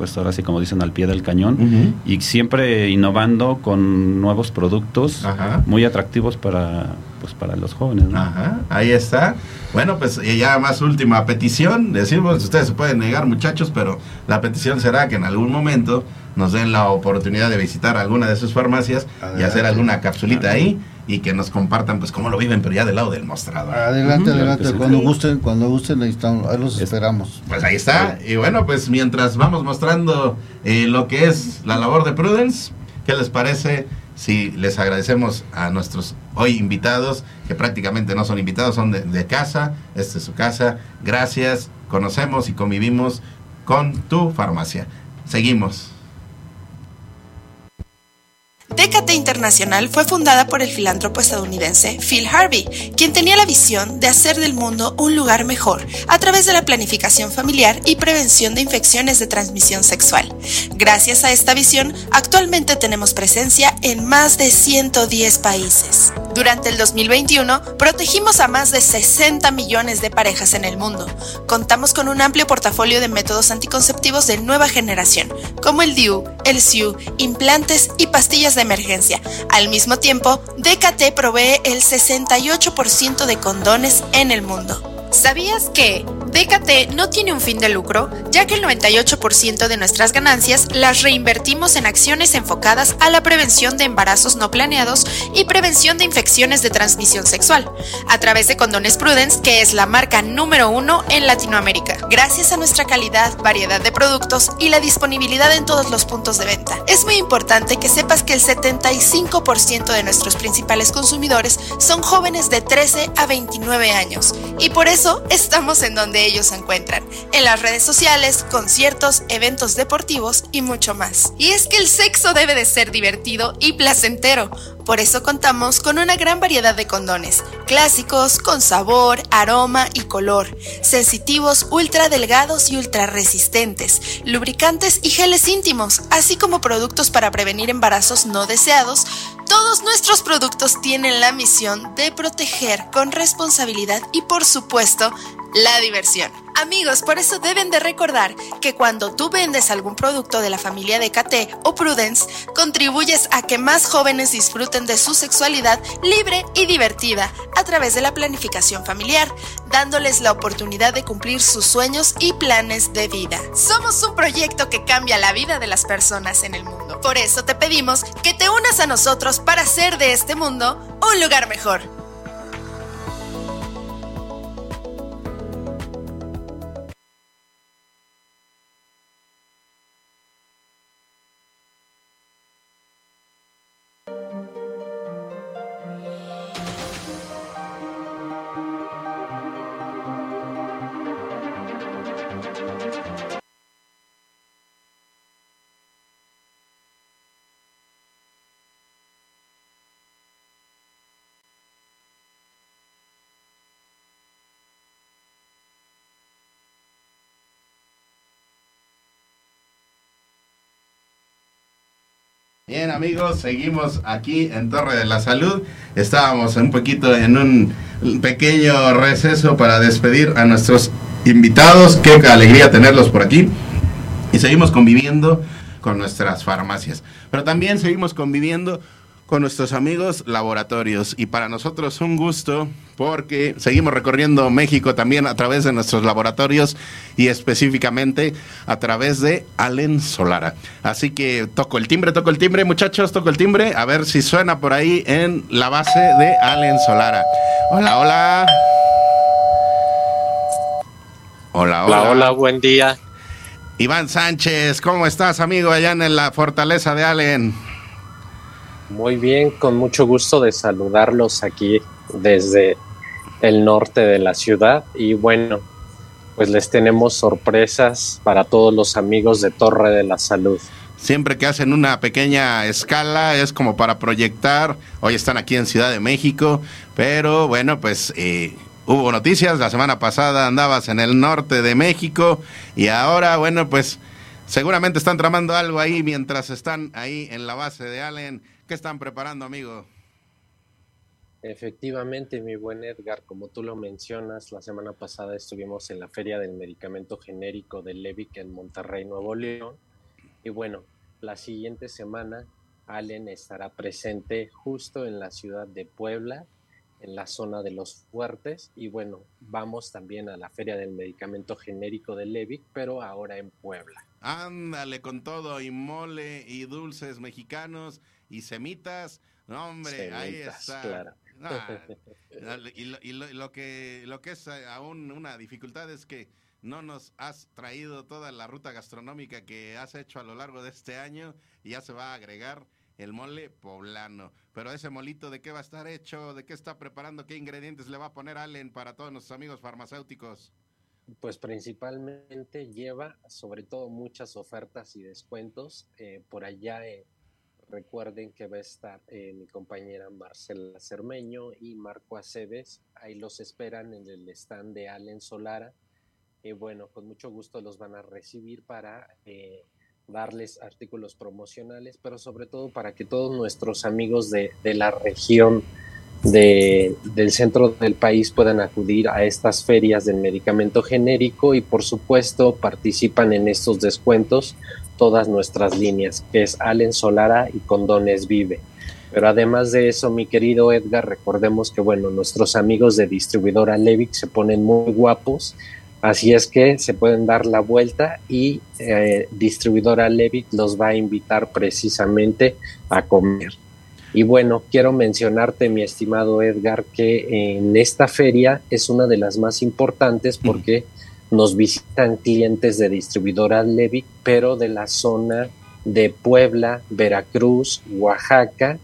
pues ahora sí, como dicen, al pie del cañón, y siempre innovando con nuevos productos Ajá. muy atractivos para, pues, para los jóvenes. ¿no? Ajá, ahí está. Bueno, pues y ya más última petición. Decimos, ustedes se pueden negar, muchachos, pero la petición será que en algún momento nos den la oportunidad de visitar alguna de sus farmacias y hacer alguna capsulita ahí y que nos compartan pues cómo lo viven, pero ya del lado del mostrador. Adelante, adelante. claro. Cuando Sí. gusten, cuando gusten, ahí, estamos, ahí los esperamos. Pues ahí está. Y bueno, pues mientras vamos mostrando eh, lo que es la labor de Prudence, ¿qué les parece sí, les agradecemos a nuestros hoy invitados, que prácticamente no son invitados, son de, de casa, esta es su casa. Gracias, conocemos y convivimos con tu farmacia. Seguimos. DKT Internacional fue fundada por el filántropo estadounidense Phil Harvey, quien tenía la visión de hacer del mundo un lugar mejor a través de la planificación familiar y prevención de infecciones de transmisión sexual. Gracias a esta visión, actualmente tenemos presencia en más de 110 países. Durante el 2021, protegimos a más de 60 millones de parejas en el mundo. Contamos con un amplio portafolio de métodos anticonceptivos de nueva generación, como el DIU, el SIU, implantes y pastillas de emergencia. Al mismo tiempo, DKT provee el 68% de condones en el mundo. ¿Sabías que DKT no tiene un fin de lucro, ya que el 98% de nuestras ganancias las reinvertimos en acciones enfocadas a la prevención de embarazos no planeados y prevención de infecciones de transmisión sexual, a través de Condones Prudence, que es la marca número uno en Latinoamérica, gracias a nuestra calidad, variedad de productos y la disponibilidad en todos los puntos de venta. Es muy importante que sepas que el 75% de nuestros principales consumidores son jóvenes de 13 a 29 años, y por eso estamos en donde ellos se encuentran, en las redes sociales, conciertos, eventos deportivos y mucho más. Y es que el sexo debe de ser divertido y placentero. Por eso contamos con una gran variedad de condones, clásicos, con sabor, aroma y color, sensitivos, ultra delgados y ultra resistentes, lubricantes y geles íntimos, así como productos para prevenir embarazos no deseados. Todos nuestros productos tienen la misión de proteger con responsabilidad y por supuesto la diversión. Amigos, por eso deben de recordar que cuando tú vendes algún producto de la familia de KT o Prudence, contribuyes a que más jóvenes disfruten de su sexualidad libre y divertida a través de la planificación familiar, dándoles la oportunidad de cumplir sus sueños y planes de vida. Somos un proyecto que cambia la vida de las personas en el mundo. Por eso te pedimos que te unas a nosotros para hacer de este mundo un lugar mejor. Bien amigos, seguimos aquí en Torre de la Salud. Estábamos un poquito en un pequeño receso para despedir a nuestros invitados. Qué alegría tenerlos por aquí. Y seguimos conviviendo con nuestras farmacias. Pero también seguimos conviviendo con nuestros amigos laboratorios. Y para nosotros un gusto porque seguimos recorriendo México también a través de nuestros laboratorios y específicamente a través de Allen Solara. Así que toco el timbre, toco el timbre, muchachos, toco el timbre, a ver si suena por ahí en la base de Allen Solara. Hola, hola. Hola, hola. Hola, hola, buen día. Iván Sánchez, ¿cómo estás, amigo, allá en la fortaleza de Allen? Muy bien, con mucho gusto de saludarlos aquí desde el norte de la ciudad y bueno, pues les tenemos sorpresas para todos los amigos de Torre de la Salud. Siempre que hacen una pequeña escala es como para proyectar. Hoy están aquí en Ciudad de México, pero bueno, pues eh, hubo noticias. La semana pasada andabas en el norte de México y ahora, bueno, pues seguramente están tramando algo ahí mientras están ahí en la base de Allen. ¿Qué están preparando, amigo? Efectivamente, mi buen Edgar, como tú lo mencionas, la semana pasada estuvimos en la Feria del Medicamento Genérico de Levic en Monterrey, Nuevo León. Y bueno, la siguiente semana Allen estará presente justo en la ciudad de Puebla, en la zona de los fuertes. Y bueno, vamos también a la Feria del Medicamento Genérico de Levic, pero ahora en Puebla. Ándale con todo, y mole, y dulces mexicanos, y semitas. No, hombre, Semitas, ahí está. claro. Ah, y lo, y lo- lo que, lo que es eh, aún una dificultad es que no nos has traído toda la ruta gastronómica que has hecho a lo largo de este año y ya se va a agregar el mole poblano. Pero ese molito, ¿de qué va a estar hecho? ¿De qué está preparando? ¿Qué ingredientes le va a poner Allen para todos nuestros amigos farmacéuticos? Pues principalmente lleva sobre todo muchas ofertas y descuentos. Eh, por allá eh, recuerden que va a estar eh, mi compañera Marcela Cermeño y Marco Aceves. Ahí los esperan en el stand de Allen Solara. Y bueno, con mucho gusto los van a recibir para darles artículos promocionales, pero sobre todo para que todos nuestros amigos de, de la región de, del centro del país puedan acudir a estas ferias del medicamento genérico y por supuesto participan en estos descuentos todas nuestras líneas, que es Allen Solara y Condones Vive. Pero además de eso, mi querido Edgar, recordemos que bueno, nuestros amigos de distribuidora Levic se ponen muy guapos, así es que se pueden dar la vuelta y eh, distribuidora Levic los va a invitar precisamente a comer. Y bueno, quiero mencionarte, mi estimado Edgar, que en esta feria es una de las más importantes porque nos visitan clientes de distribuidora Levic, pero de la zona de Puebla, Veracruz, Oaxaca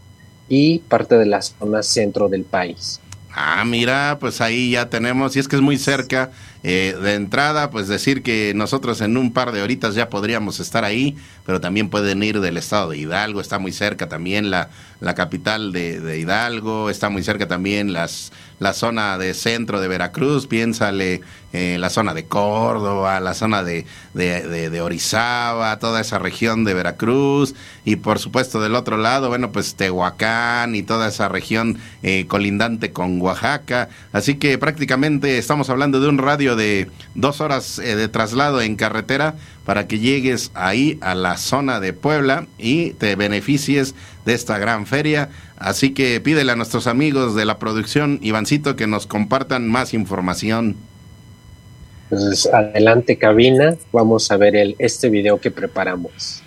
y parte de la zona centro del país. Ah, mira, pues ahí ya tenemos, y es que es muy cerca, eh, de entrada, pues decir que nosotros en un par de horitas ya podríamos estar ahí, pero también pueden ir del estado de Hidalgo, está muy cerca también la, la capital de, Hidalgo, está muy cerca también las, la zona de centro de Veracruz, piénsale eh, la zona de Córdoba, la zona de, de, Orizaba, toda esa región de Veracruz, y por supuesto del otro lado, bueno, pues Tehuacán y toda esa región eh, colindante con Oaxaca, así que prácticamente estamos hablando de un radio de dos horas eh, de traslado en carretera para que llegues ahí a la zona de Puebla y te beneficies de esta gran feria. Así que pídele a nuestros amigos de la producción, Ivancito, que nos compartan más información. Pues adelante cabina, vamos a ver el, este video que preparamos.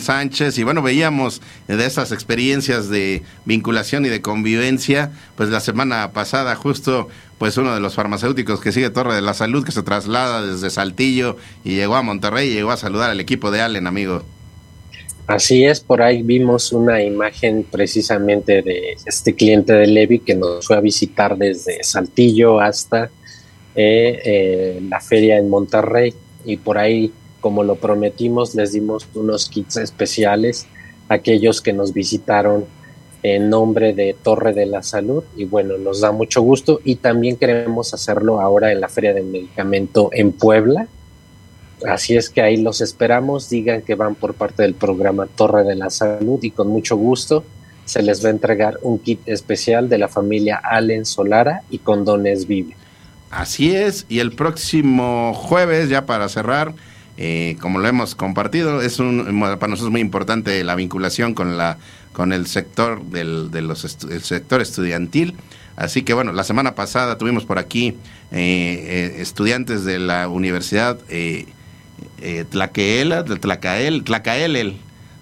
Sánchez. Y bueno, veíamos de esas experiencias de vinculación y de convivencia, pues la semana pasada justo pues uno de los farmacéuticos que sigue Torre de la Salud, que se traslada desde Saltillo y llegó a Monterrey y llegó a saludar al equipo de Allen, amigo. Así es, por ahí vimos una imagen precisamente de este cliente de Levi que nos fue a visitar desde Saltillo hasta eh, eh, la feria en Monterrey y por ahí como lo prometimos, les dimos unos kits especiales a aquellos que nos visitaron en nombre de Torre de la Salud y bueno, nos da mucho gusto y también queremos hacerlo ahora en la Feria del Medicamento en Puebla. Así es que ahí los esperamos, digan que van por parte del programa Torre de la Salud y con mucho gusto se les va a entregar un kit especial de la familia Allen Solara y Condones Vive. Así es, y el próximo jueves, ya para cerrar, eh, como lo hemos compartido, es un, para nosotros muy importante la vinculación con, la, con el sector del de los sector estudiantil. Así que bueno, la semana pasada tuvimos por aquí eh, eh, estudiantes de la Universidad eh, Tlaqueela, Tlacael, Tlacaelel,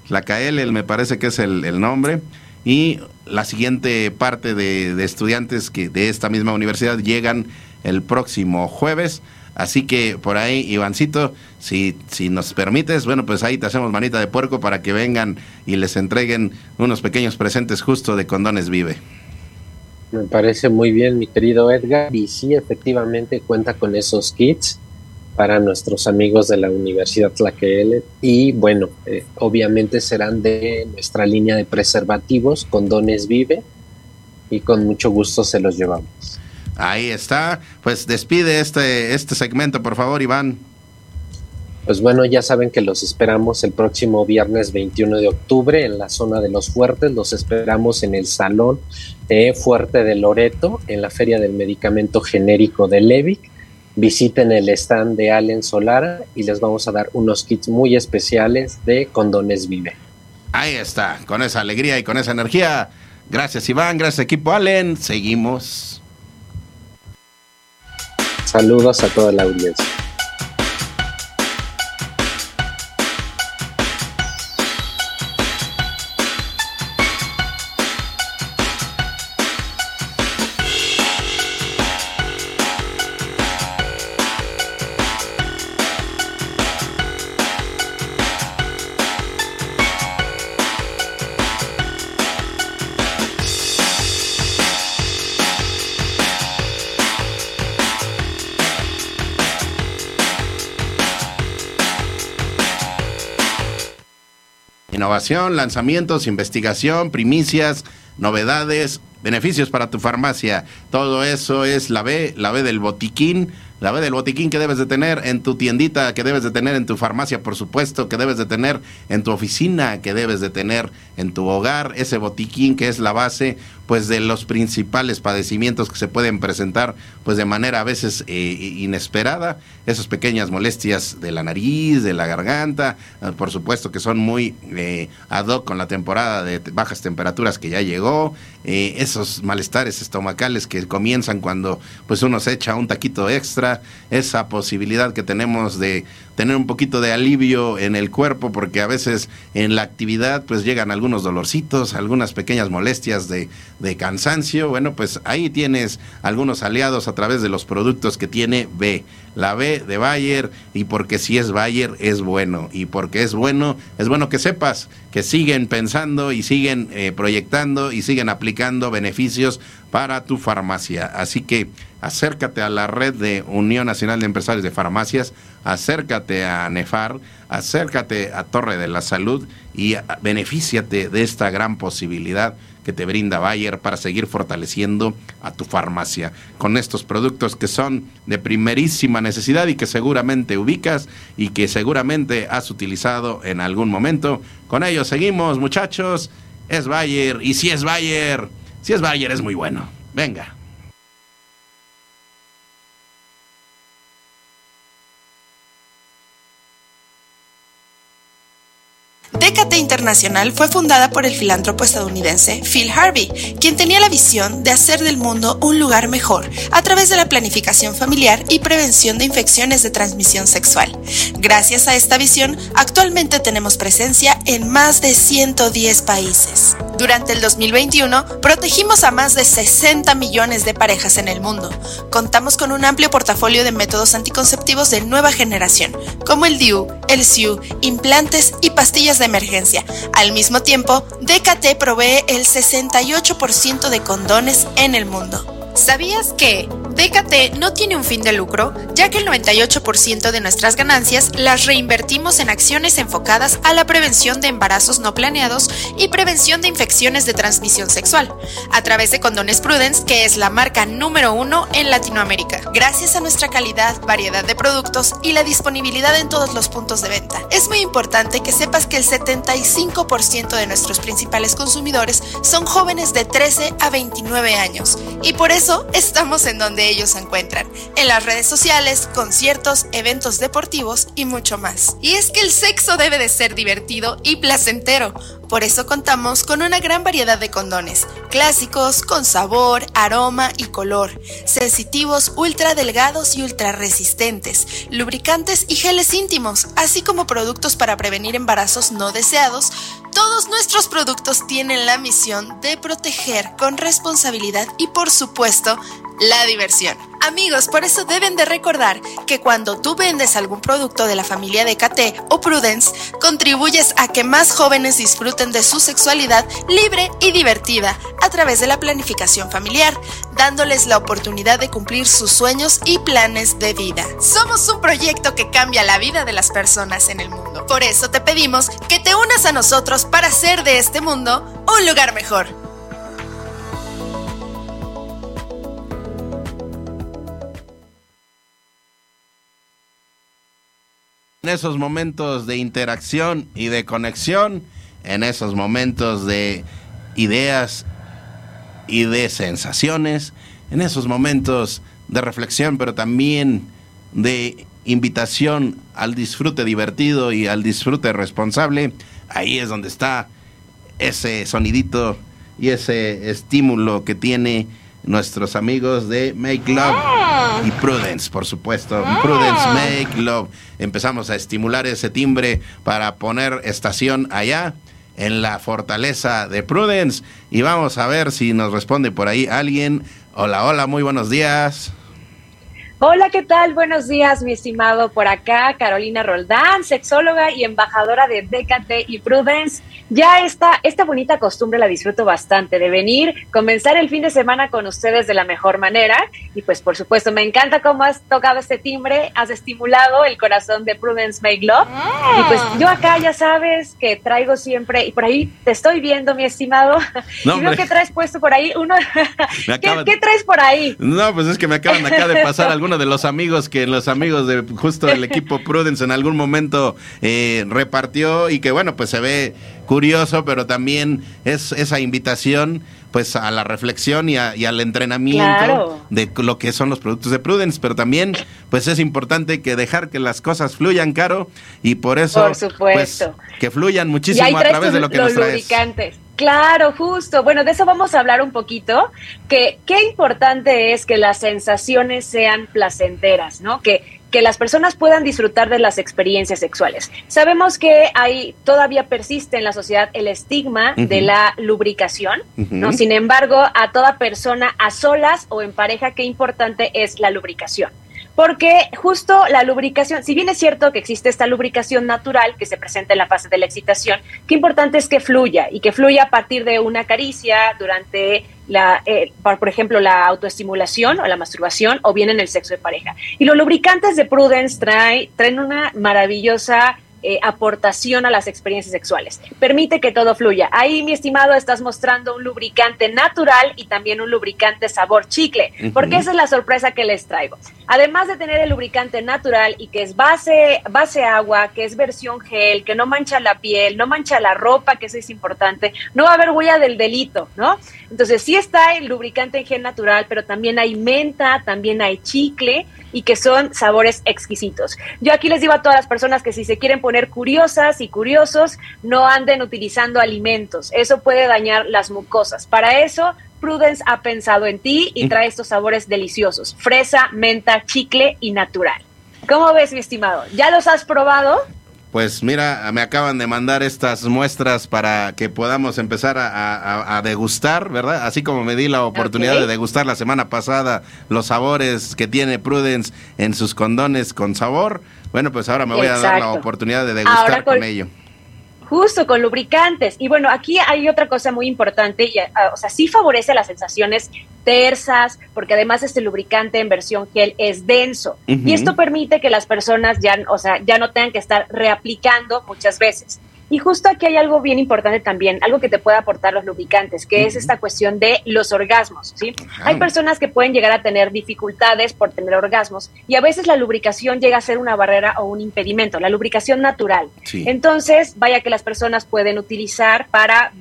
Tlacaelel me parece que es el, nombre, y la siguiente parte de, de estudiantes que de esta misma universidad llegan el próximo jueves Así que por ahí, Ivancito, si, si nos permites, bueno, pues ahí te hacemos manita de puerco para que vengan y les entreguen unos pequeños presentes justo de Condones Vive. Me parece muy bien, mi querido Edgar, y sí, efectivamente cuenta con esos kits para nuestros amigos de la Universidad Tlaquelet y bueno, eh, obviamente serán de nuestra línea de preservativos, Condones Vive, y con mucho gusto se los llevamos. Ahí está. Pues despide este, este segmento, por favor, Iván. Pues bueno, ya saben que los esperamos el próximo viernes 21 de octubre en la zona de los fuertes. Los esperamos en el Salón de Fuerte de Loreto, en la Feria del Medicamento Genérico de Levic. Visiten el stand de Allen Solara y les vamos a dar unos kits muy especiales de Condones Vive. Ahí está, con esa alegría y con esa energía. Gracias Iván, gracias equipo Allen. Seguimos. Saludos a toda la audiencia. Innovación, lanzamientos, investigación, primicias, novedades, beneficios para tu farmacia. Todo eso es la B, la B del botiquín la B del botiquín que debes de tener en tu tiendita, que debes de tener en tu farmacia, por supuesto, que debes de tener en tu oficina, que debes de tener en tu hogar, ese botiquín que es la base pues de los principales padecimientos que se pueden presentar pues de manera a veces eh, inesperada, esas pequeñas molestias de la nariz, de la garganta, eh, por supuesto que son muy eh, ad hoc con la temporada de bajas temperaturas que ya llegó, esos malestares estomacales que comienzan cuando pues uno se echa un taquito extra, esa posibilidad que tenemos de tener un poquito de alivio en el cuerpo porque a veces en la actividad pues llegan algunos dolorcitos, algunas pequeñas molestias de, de cansancio. Bueno, pues ahí tienes algunos aliados a través de los productos que tiene B. La B de Bayer y porque si es Bayer es bueno y porque es bueno es bueno que sepas que siguen pensando y siguen eh, proyectando y siguen aplicando beneficios para tu farmacia. Así que acércate a la red de Unión Nacional de Empresarios de Farmacias, acércate a Nefar, acércate a Torre de la Salud y benefíciate de esta gran posibilidad que te brinda Bayer para seguir fortaleciendo a tu farmacia con estos productos que son de primerísima necesidad y que seguramente ubicas y que seguramente has utilizado en algún momento. Con ellos seguimos, muchachos. Es Bayer y si es Bayer, si es Bayer es muy bueno. Venga. Décate Internacional fue fundada por el filántropo estadounidense Phil Harvey, quien tenía la visión de hacer del mundo un lugar mejor a través de la planificación familiar y prevención de infecciones de transmisión sexual. Gracias a esta visión, actualmente tenemos presencia en más de 110 países. Durante el 2021, protegimos a más de 60 millones de parejas en el mundo. Contamos con un amplio portafolio de métodos anticonceptivos de nueva generación, como el DIU, el SIU, implantes y pastillas de emergencia. Al mismo tiempo, DKT provee el 68% de condones en el mundo. ¿Sabías que DKT no tiene un fin de lucro, ya que el 98% de nuestras ganancias las reinvertimos en acciones enfocadas a la prevención de embarazos no planeados y prevención de infecciones de transmisión sexual, a través de Condones Prudence, que es la marca número uno en Latinoamérica, gracias a nuestra calidad, variedad de productos y la disponibilidad en todos los puntos de venta. Es muy importante que sepas que el 75% de nuestros principales consumidores son jóvenes de 13 a 29 años, y por eso estamos en donde ellos se encuentran, en las redes sociales, conciertos, eventos deportivos y mucho más. Y es que el sexo debe de ser divertido y placentero. Por eso contamos con una gran variedad de condones, clásicos, con sabor, aroma y color, sensitivos, ultra delgados y ultra resistentes, lubricantes y geles íntimos, así como productos para prevenir embarazos no deseados, todos nuestros productos tienen la misión de proteger con responsabilidad y por supuesto la diversión. Amigos, por eso deben de recordar que cuando tú vendes algún producto de la familia de KT o Prudence, contribuyes a que más jóvenes disfruten de su sexualidad libre y divertida a través de la planificación familiar, dándoles la oportunidad de cumplir sus sueños y planes de vida. Somos un proyecto que cambia la vida de las personas en el mundo. Por eso te pedimos que te unas a nosotros para hacer de este mundo un lugar mejor. Esos momentos de interacción y de conexión, en esos momentos de ideas y de sensaciones, en esos momentos de reflexión, pero también de invitación al disfrute divertido y al disfrute responsable, ahí es donde está ese sonidito y ese estímulo que tiene nuestros amigos de Make Love y Prudence, por supuesto. Prudence Make Love. Empezamos a estimular ese timbre para poner estación allá en la fortaleza de Prudence y vamos a ver si nos responde por ahí alguien. Hola, hola, muy buenos días. Hola, ¿qué tal? Buenos días, mi estimado. Por acá, Carolina Roldán, sexóloga y embajadora de DKT y Prudence. Ya esta, esta bonita costumbre la disfruto bastante, de venir, comenzar el fin de semana con ustedes de la mejor manera. Y pues, por supuesto, me encanta cómo has tocado este timbre, has estimulado el corazón de Prudence Make Love. Y pues yo acá ya sabes que traigo siempre, y por ahí te estoy viendo, mi estimado. y veo que traes puesto por ahí uno. ¿Qué, ¿Qué, traes por ahí? No, pues es que me acaban acá de pasar algunos de los amigos que los amigos de justo el equipo Prudence en algún momento eh, repartió y que bueno, pues se ve curioso, pero también es esa invitación pues a la reflexión y, al entrenamiento de lo que son los productos de Prudence, pero también pues es importante que dejar que las cosas fluyan, Caro, y por eso por supuesto. Pues, que fluyan muchísimo a través de lo que nos traes. Lubricantes. Claro, justo. Bueno, de eso vamos a hablar un poquito, que qué importante es que las sensaciones sean placenteras, ¿no? Que que las personas puedan disfrutar de las experiencias sexuales. Sabemos que hay todavía persiste en la sociedad el estigma de la lubricación, ¿no? Sin embargo, a toda persona a solas o en pareja qué importante es la lubricación. Porque justo la lubricación, si bien es cierto que existe esta lubricación natural que se presenta en la fase de la excitación, qué importante es que fluya y que fluya a partir de una caricia durante la, eh, por ejemplo, la autoestimulación o la masturbación o bien en el sexo de pareja. Y los lubricantes de Prudence trae, traen una maravillosa eh, aportación a las experiencias sexuales. Permite que todo fluya. Ahí, mi estimado, estás mostrando un lubricante natural y también un lubricante sabor chicle, porque esa es la sorpresa que les traigo. Además de tener el lubricante natural y que es base, base agua, que es versión gel, que no mancha la piel, no mancha la ropa, que eso es importante, no va a haber huella del delito, ¿no? Entonces, sí está el lubricante en gel natural, pero también hay menta, también hay chicle y que son sabores exquisitos. Yo aquí les digo a todas las personas que si se quieren poner curiosas y curiosos, no anden utilizando alimentos. Eso puede dañar las mucosas. Para eso, Prudence ha pensado en ti y trae estos sabores deliciosos. Fresa, menta, chicle y natural. ¿Cómo ves, mi estimado? ¿Ya los has probado? Pues mira, me acaban de mandar estas muestras para que podamos empezar a, degustar, ¿verdad? Así como me di la oportunidad de degustar la semana pasada los sabores que tiene Prudence en sus condones con sabor. Bueno, pues ahora me voy a dar la oportunidad de degustar con ello. Justo, con lubricantes. Y bueno, aquí hay otra cosa muy importante, y, ah, o sea, sí favorece las sensaciones tersas, porque además este lubricante en versión gel es denso. Y esto permite que las personas ya, o sea, ya no tengan que estar reaplicando muchas veces. Y justo aquí hay algo bien importante también, algo que te puede aportar los lubricantes, que es esta cuestión de los orgasmos, ¿sí? Hay personas que pueden llegar a tener dificultades por tener orgasmos y a veces la lubricación llega a ser una barrera o un impedimento, la lubricación natural. Entonces, vaya que las personas pueden utilizar para,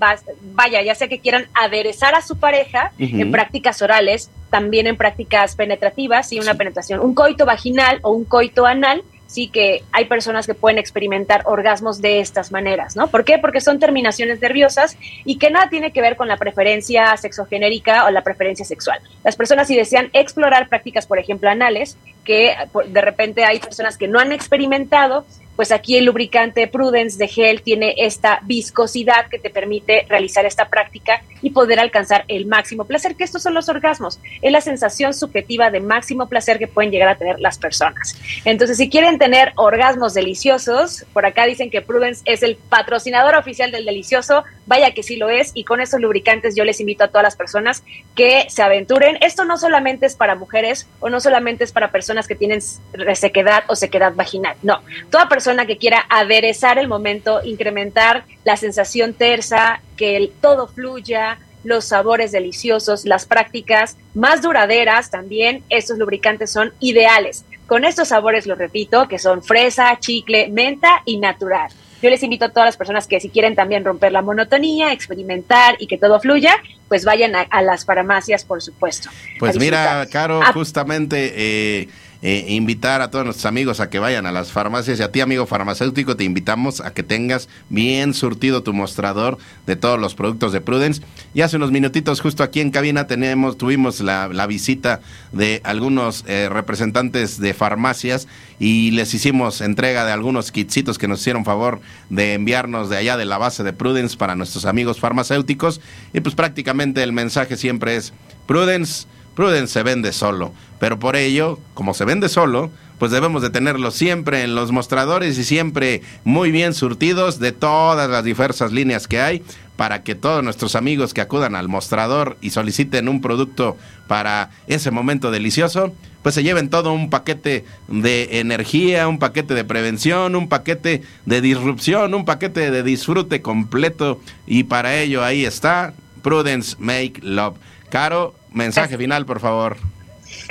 vaya, ya sea que quieran aderezar a su pareja en prácticas orales, también en prácticas penetrativas, y una penetración, un coito vaginal o un coito anal, sí que hay personas que pueden experimentar orgasmos de estas maneras, ¿no? ¿Por qué? Porque son terminaciones nerviosas y que nada tiene que ver con la preferencia sexogenérica o la preferencia sexual. Las personas si desean explorar prácticas, por ejemplo, anales, que de repente hay personas que no han experimentado, pues aquí el lubricante Prudence de gel tiene esta viscosidad que te permite realizar esta práctica y poder alcanzar el máximo placer, que estos son los orgasmos, es la sensación subjetiva de máximo placer que pueden llegar a tener las personas. Entonces, si quieren tener orgasmos deliciosos, por acá dicen que Prudence es el patrocinador oficial del delicioso, vaya que sí lo es, y con esos lubricantes yo les invito a todas las personas que se aventuren. Esto no solamente es para mujeres o no solamente es para personas que tienen resequedad o sequedad vaginal, no, toda persona que quiera aderezar el momento, incrementar la sensación tersa, que el, todo fluya, los sabores deliciosos, las prácticas más duraderas también, estos lubricantes son ideales. con estos sabores, lo repito, que son fresa, chicle, menta y natural. Yo les invito a todas las personas que si quieren también romper la monotonía, experimentar y que todo fluya, pues vayan a, las farmacias, por supuesto. Pues mira, Caro, ah. justamente... Eh, eh, invitar a todos nuestros amigos a que vayan a las farmacias y a ti, amigo farmacéutico, te invitamos a que tengas bien surtido tu mostrador de todos los productos de Prudence. Y hace unos minutitos, justo aquí en cabina, tenemos, tuvimos la, visita de algunos eh, representantes de farmacias y les hicimos entrega de algunos kitsitos que nos hicieron favor de enviarnos de allá de la base de Prudence para nuestros amigos farmacéuticos. Y pues prácticamente el mensaje siempre es Prudence Prudence se vende solo, pero por ello, como se vende solo, pues debemos de tenerlo siempre en los mostradores y siempre muy bien surtidos de todas las diversas líneas que hay para que todos nuestros amigos que acudan al mostrador y soliciten un producto para ese momento delicioso, pues se lleven todo un paquete de energía, un paquete de prevención, un paquete de disrupción, un paquete de disfrute completo y para ello ahí está Prudence Make Love. Caro, mensaje final, por favor.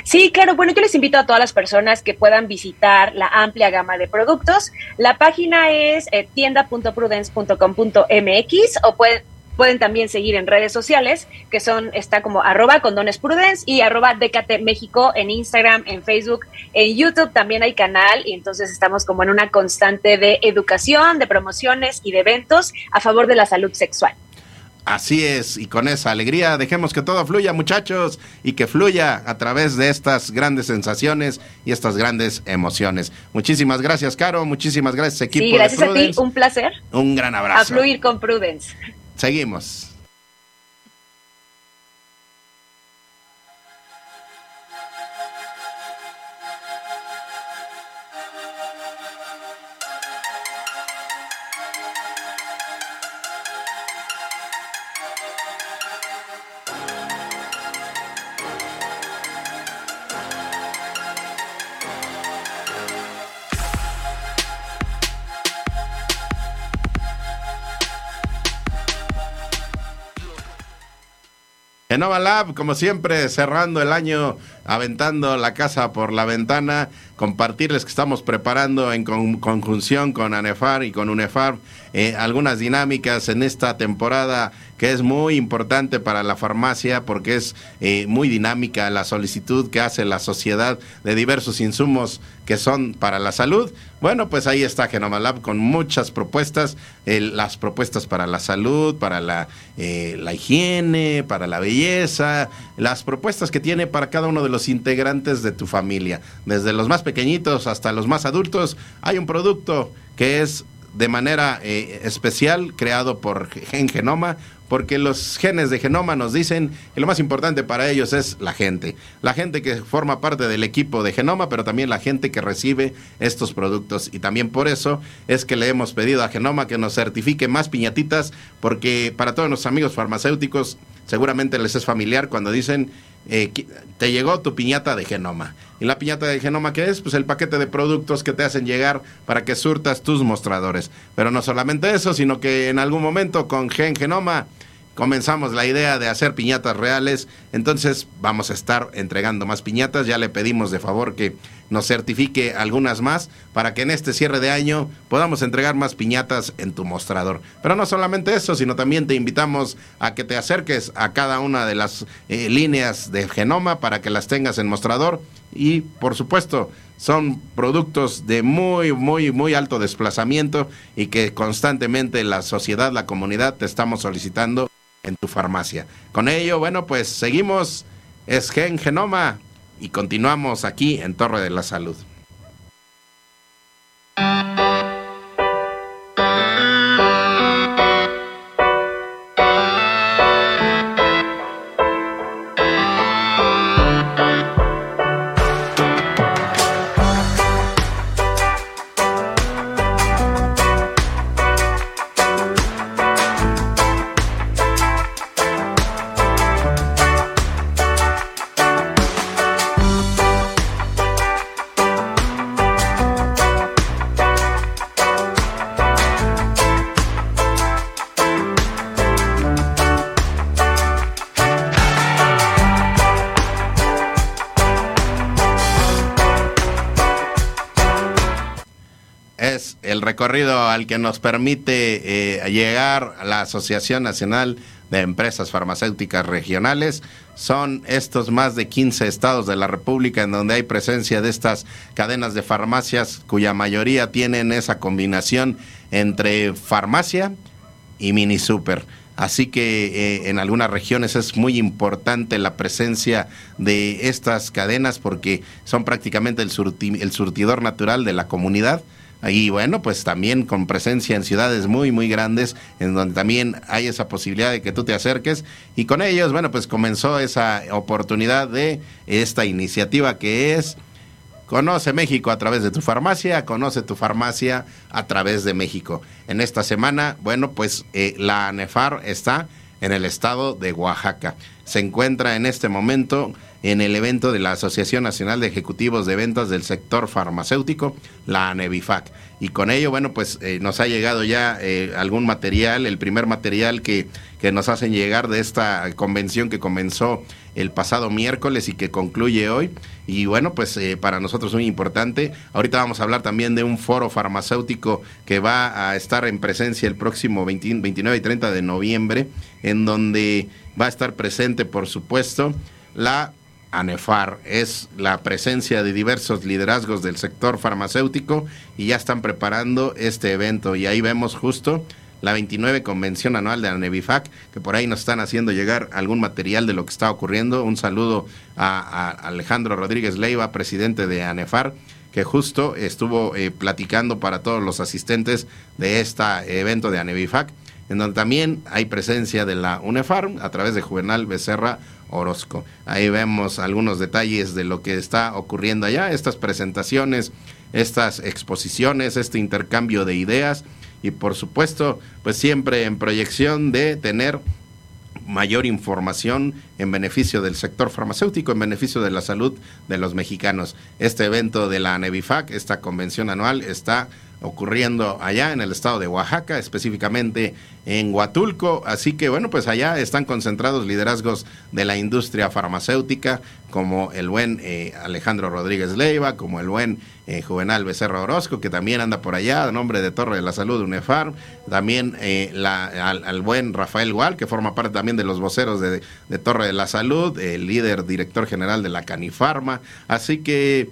Sí, claro. Bueno, yo les invito a todas las personas que puedan visitar la amplia gama de productos. La página es eh, tienda.prudence.com.mx o pueden, pueden también seguir en redes sociales, que son, está como arroba condones y arroba Decate México en Instagram, en Facebook, en YouTube también hay canal y entonces estamos como en una constante de educación, de promociones y de eventos a favor de la salud sexual. Así es, y con esa alegría dejemos que todo fluya, muchachos, y que fluya a través de estas grandes sensaciones y estas grandes emociones. Muchísimas gracias, Caro, muchísimas gracias, equipo. Sí, gracias a ti, un placer. Un gran abrazo. A fluir con Prudence. Seguimos. Genova Lab, como siempre, cerrando el año, aventando la casa por la ventana, compartirles que estamos preparando en conjunción con ANEFAR y con UNEFAR eh, algunas dinámicas en esta temporada que es muy importante para la farmacia porque es eh, muy dinámica la solicitud que hace la sociedad de diversos insumos que son para la salud. Bueno, pues ahí está Genomalab con muchas propuestas, las propuestas para la salud, para la, eh, la higiene, para la belleza, las propuestas que tiene para cada uno de integrantes de tu familia, desde los más pequeñitos hasta los más adultos, hay un producto que es de manera eh, especial creado por Gen Genoma, porque los genes de Genoma nos dicen que lo más importante para ellos es la gente. La gente que forma parte del equipo de Genoma, pero también la gente que recibe estos productos. Y también por eso es que le hemos pedido a Genoma que nos certifique más piñatitas, porque para todos los amigos farmacéuticos seguramente les es familiar cuando dicen eh, te llegó tu piñata de genoma. ¿Y la piñata de genoma qué es? Pues el paquete de productos que te hacen llegar para que surtas tus mostradores. Pero no solamente eso, sino que en algún momento con Gen Genoma comenzamos la idea de hacer piñatas reales, entonces vamos a estar entregando más piñatas, ya le pedimos de favor que nos certifique algunas más para que en este cierre de año podamos entregar más piñatas en tu mostrador. Pero no solamente eso, sino también te invitamos a que te acerques a cada una de las eh, líneas de genoma para que las tengas en mostrador y por supuesto son productos de muy, muy, muy alto desplazamiento y que constantemente la sociedad, la comunidad te estamos solicitando en tu farmacia. Con ello, bueno, pues seguimos, es Gen Genoma y continuamos aquí en Torre de la Salud. Recorrido al que nos permite eh, llegar a la Asociación Nacional de Empresas Farmacéuticas Regionales. Son estos más de 15 estados de la República en donde hay presencia de estas cadenas de farmacias cuya mayoría tienen esa combinación entre farmacia y mini super. Así que eh, en algunas regiones es muy importante la presencia de estas cadenas porque son prácticamente el, el surtidor natural de la comunidad. Y bueno, pues también con presencia en ciudades muy, muy grandes, en donde también hay esa posibilidad de que tú te acerques. Y con ellos, bueno, pues comenzó esa oportunidad de esta iniciativa que es Conoce México a través de tu farmacia, conoce tu farmacia a través de México. En esta semana, bueno, pues eh, la ANEFAR está en el estado de Oaxaca. Se encuentra en este momento en el evento de la Asociación Nacional de Ejecutivos de Ventas del Sector Farmacéutico, la ANEVIFAC. Y con ello, bueno, pues eh, nos ha llegado ya eh, algún material, el primer material que, que nos hacen llegar de esta convención que comenzó el pasado miércoles y que concluye hoy. Y bueno, pues eh, para nosotros muy importante. Ahorita vamos a hablar también de un foro farmacéutico que va a estar en presencia el próximo 29 y 30 de noviembre, en donde va a estar presente, por supuesto, la ANEFAR. Es la presencia de diversos liderazgos del sector farmacéutico y ya están preparando este evento. Y ahí vemos justo la 29 convención anual de la Nevifac, que por ahí nos están haciendo llegar algún material de lo que está ocurriendo. Un saludo a, Alejandro Rodríguez Leiva, presidente de ANEFAR, que justo estuvo eh, platicando para todos los asistentes de este evento de ANEVIFAC, en donde también hay presencia de la UNEFAR a través de Juvenal Becerra Orozco. Ahí vemos algunos detalles de lo que está ocurriendo allá, estas presentaciones, estas exposiciones, este intercambio de ideas y por supuesto, pues siempre en proyección de tener mayor información en beneficio del sector farmacéutico, en beneficio de la salud de los mexicanos. Este evento de la Nevifac, esta convención anual, está ocurriendo allá en el estado de Oaxaca, específicamente en Huatulco. Así que bueno, pues allá están concentrados liderazgos de la industria farmacéutica, como el buen eh, Alejandro Rodríguez Leiva, como el buen eh, Juvenal Becerra Orozco, que también anda por allá, a nombre de Torre de la Salud UNEFAR, también eh, al, buen Rafael Gual, que forma parte también de los voceros de, de Torre de la Salud, el líder director general de la Canifarma. Así que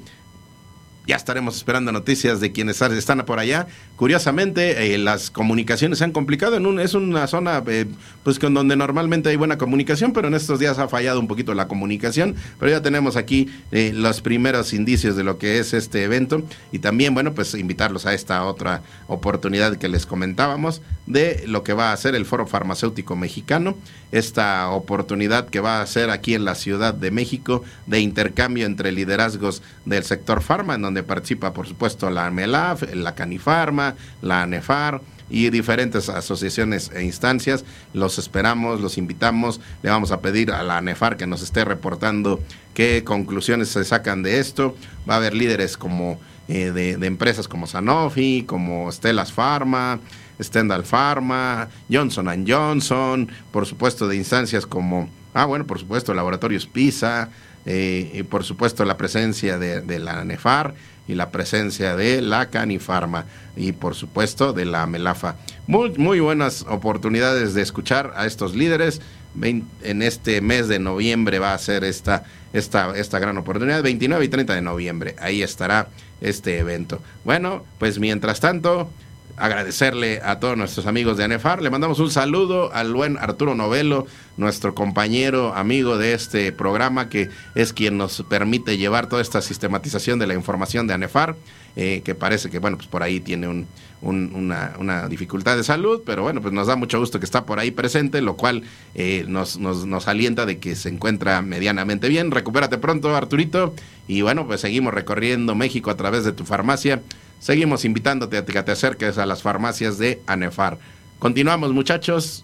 ya estaremos esperando noticias de quienes están por allá. Curiosamente, eh, las comunicaciones se han complicado. En un, es una zona eh, pues con donde normalmente hay buena comunicación, pero en estos días ha fallado un poquito la comunicación. Pero ya tenemos aquí eh, los primeros indicios de lo que es este evento y también, bueno, pues invitarlos a esta otra oportunidad que les comentábamos de lo que va a ser el Foro Farmacéutico Mexicano. Esta oportunidad que va a ser aquí en la Ciudad de México de intercambio entre liderazgos del sector farma, en donde participa, por supuesto, la MELAF, la Canifarma, la ANEFAR y diferentes asociaciones e instancias. Los esperamos, los invitamos. Le vamos a pedir a la ANEFAR que nos esté reportando qué conclusiones se sacan de esto. Va a haber líderes como eh, de, empresas como Sanofi, como Stellas Pharma, Stendhal Pharma, Johnson Johnson, por supuesto de instancias como, ah bueno, por supuesto, Laboratorios PISA, eh, y por supuesto la presencia de, la NEFAR y la presencia de la Canifarma y por supuesto de la Melafa. Muy, muy buenas oportunidades de escuchar a estos líderes. En este mes de noviembre va a ser esta, esta, esta gran oportunidad, 29 y 30 de noviembre. Ahí estará este evento. Bueno, pues mientras tanto, agradecerle a todos nuestros amigos de ANEFAR. Le mandamos un saludo al buen Arturo Novelo, nuestro compañero, amigo de este programa, que es quien nos permite llevar toda esta sistematización de la información de ANEFAR, eh, que parece que, bueno, pues por ahí tiene un, una, dificultad de salud, pero bueno, pues nos da mucho gusto que está por ahí presente, lo cual eh, nos, nos, nos alienta de que se encuentra medianamente bien. Recupérate pronto, Arturito, y bueno, pues seguimos recorriendo México a través de tu farmacia. Seguimos invitándote a que te acerques a las farmacias de ANEFAR. Continuamos muchachos,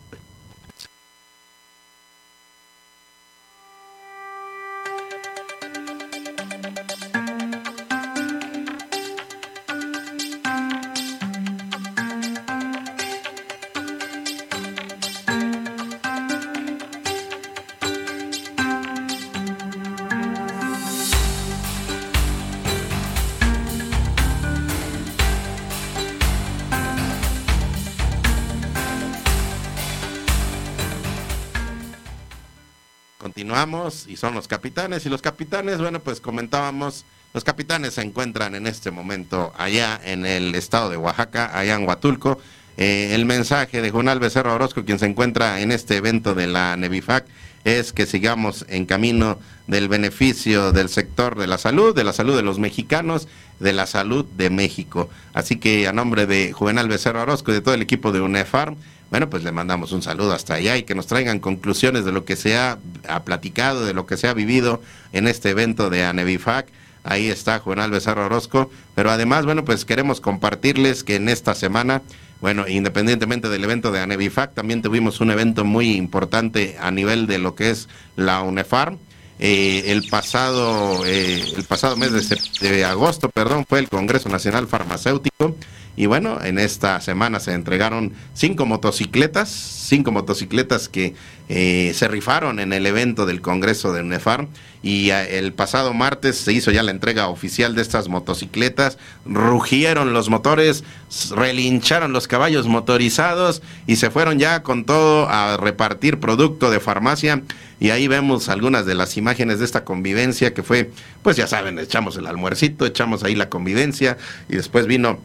y son los capitanes. Y los capitanes, bueno, pues comentábamos, los capitanes se encuentran en este momento allá en el estado de Oaxaca, allá en Huatulco. Eh, el mensaje de Juan Becerra Orozco, quien se encuentra en este evento de la Nevifac, es que sigamos en camino del beneficio del sector de la salud, de la salud de los mexicanos, de la salud de México. Así que a nombre de Juvenal Becerra Orozco y de todo el equipo de UNEFARM, bueno, pues le mandamos un saludo hasta allá y que nos traigan conclusiones de lo que se ha, platicado, de lo que se ha vivido en este evento de ANEVIFAC. Ahí está Juvenal Becerra Orozco. Pero además, bueno, pues queremos compartirles que en esta semana bueno, independientemente del evento de ANEVIFAC, también tuvimos un evento muy importante a nivel de lo que es la UNEFARM. Eh, el pasado eh, el pasado mes de, de, agosto, perdón, fue el Congreso Nacional Farmacéutico y bueno, en esta semana se entregaron cinco motocicletas, cinco motocicletas que eh, se rifaron en el evento del Congreso de UNEFAR. Y eh, el pasado martes se hizo ya la entrega oficial de estas motocicletas. Rugieron los motores, relincharon los caballos motorizados y se fueron ya con todo a repartir producto de farmacia. Y ahí vemos algunas de las imágenes de esta convivencia que fue, pues ya saben, echamos el almuercito, echamos ahí la convivencia y después vino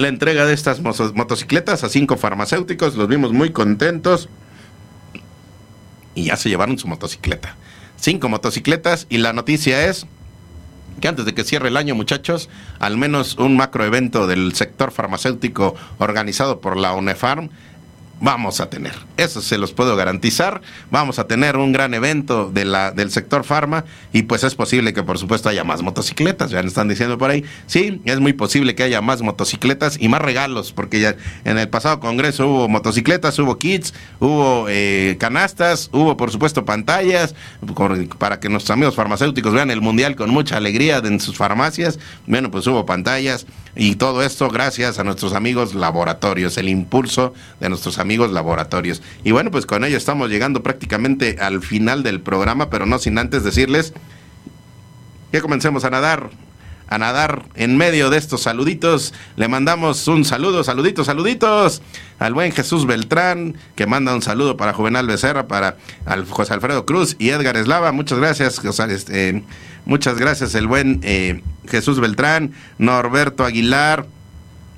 la entrega de estas motocicletas a cinco farmacéuticos, los vimos muy contentos. Y ya se llevaron su motocicleta. Cinco motocicletas. Y la noticia es que antes de que cierre el año, muchachos, al menos un macro evento del sector farmacéutico organizado por la UNEFARM vamos a tener. Eso se los puedo garantizar. Vamos a tener un gran evento de la, del sector farma y pues es posible que por supuesto haya más motocicletas, ya nos están diciendo por ahí. Sí, es muy posible que haya más motocicletas y más regalos, porque ya en el pasado congreso hubo motocicletas, hubo kits, hubo eh, canastas, hubo por supuesto pantallas para que nuestros amigos farmacéuticos vean el mundial con mucha alegría en sus farmacias. Bueno, pues hubo pantallas y todo esto gracias a nuestros amigos laboratorios, el impulso de nuestros amigos amigos laboratorios. Y bueno, pues con ello estamos llegando prácticamente al final del programa, pero no sin antes decirles que comencemos a nadar a nadar en medio de estos saluditos. Le mandamos un saludo, saluditos, saluditos al buen Jesús Beltrán, que manda un saludo para Juvenal Becerra, para José Alfredo Cruz y Edgar Eslava. Muchas gracias, este, muchas gracias el buen eh, Jesús Beltrán, Norberto Aguilar,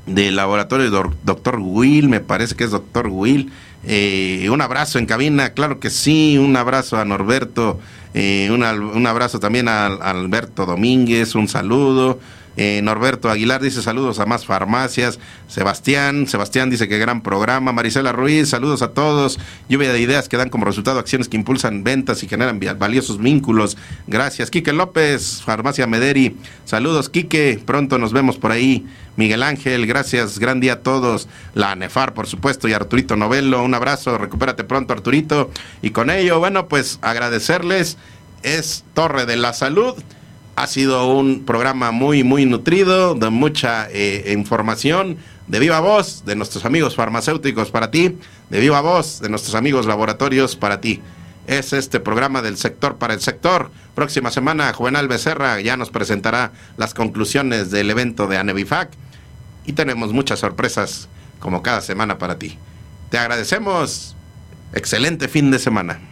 del laboratorio Doctor Will, me parece que es Doctor Will. Eh, un abrazo en cabina, claro que sí, un abrazo a Norberto, eh, un abrazo también a, Alberto Domínguez, un saludo. Eh, Norberto Aguilar dice saludos a más farmacias. Sebastián, Sebastián dice que gran programa. Marisela Ruiz, saludos a todos. Lluvia de ideas que dan como resultado acciones que impulsan ventas y generan valiosos vínculos. Gracias. Quique López, Farmacia Mederi. Saludos, Quique. Pronto nos vemos por ahí. Miguel Ángel, gracias. Gran día a todos. La Nefar, por supuesto, y Arturito Novelo. Un abrazo. Recupérate pronto, Arturito. Y con ello, bueno, pues agradecerles. Es Torre de la Salud ha sido un programa muy, muy nutrido, de mucha eh, información, de viva voz de nuestros amigos farmacéuticos para ti, de viva voz de nuestros amigos laboratorios para ti. Es este programa del sector para el sector. Próxima semana, Juvenal Becerra ya nos presentará las conclusiones del evento de Anevifac y tenemos muchas sorpresas como cada semana para ti. Te agradecemos. Excelente fin de semana.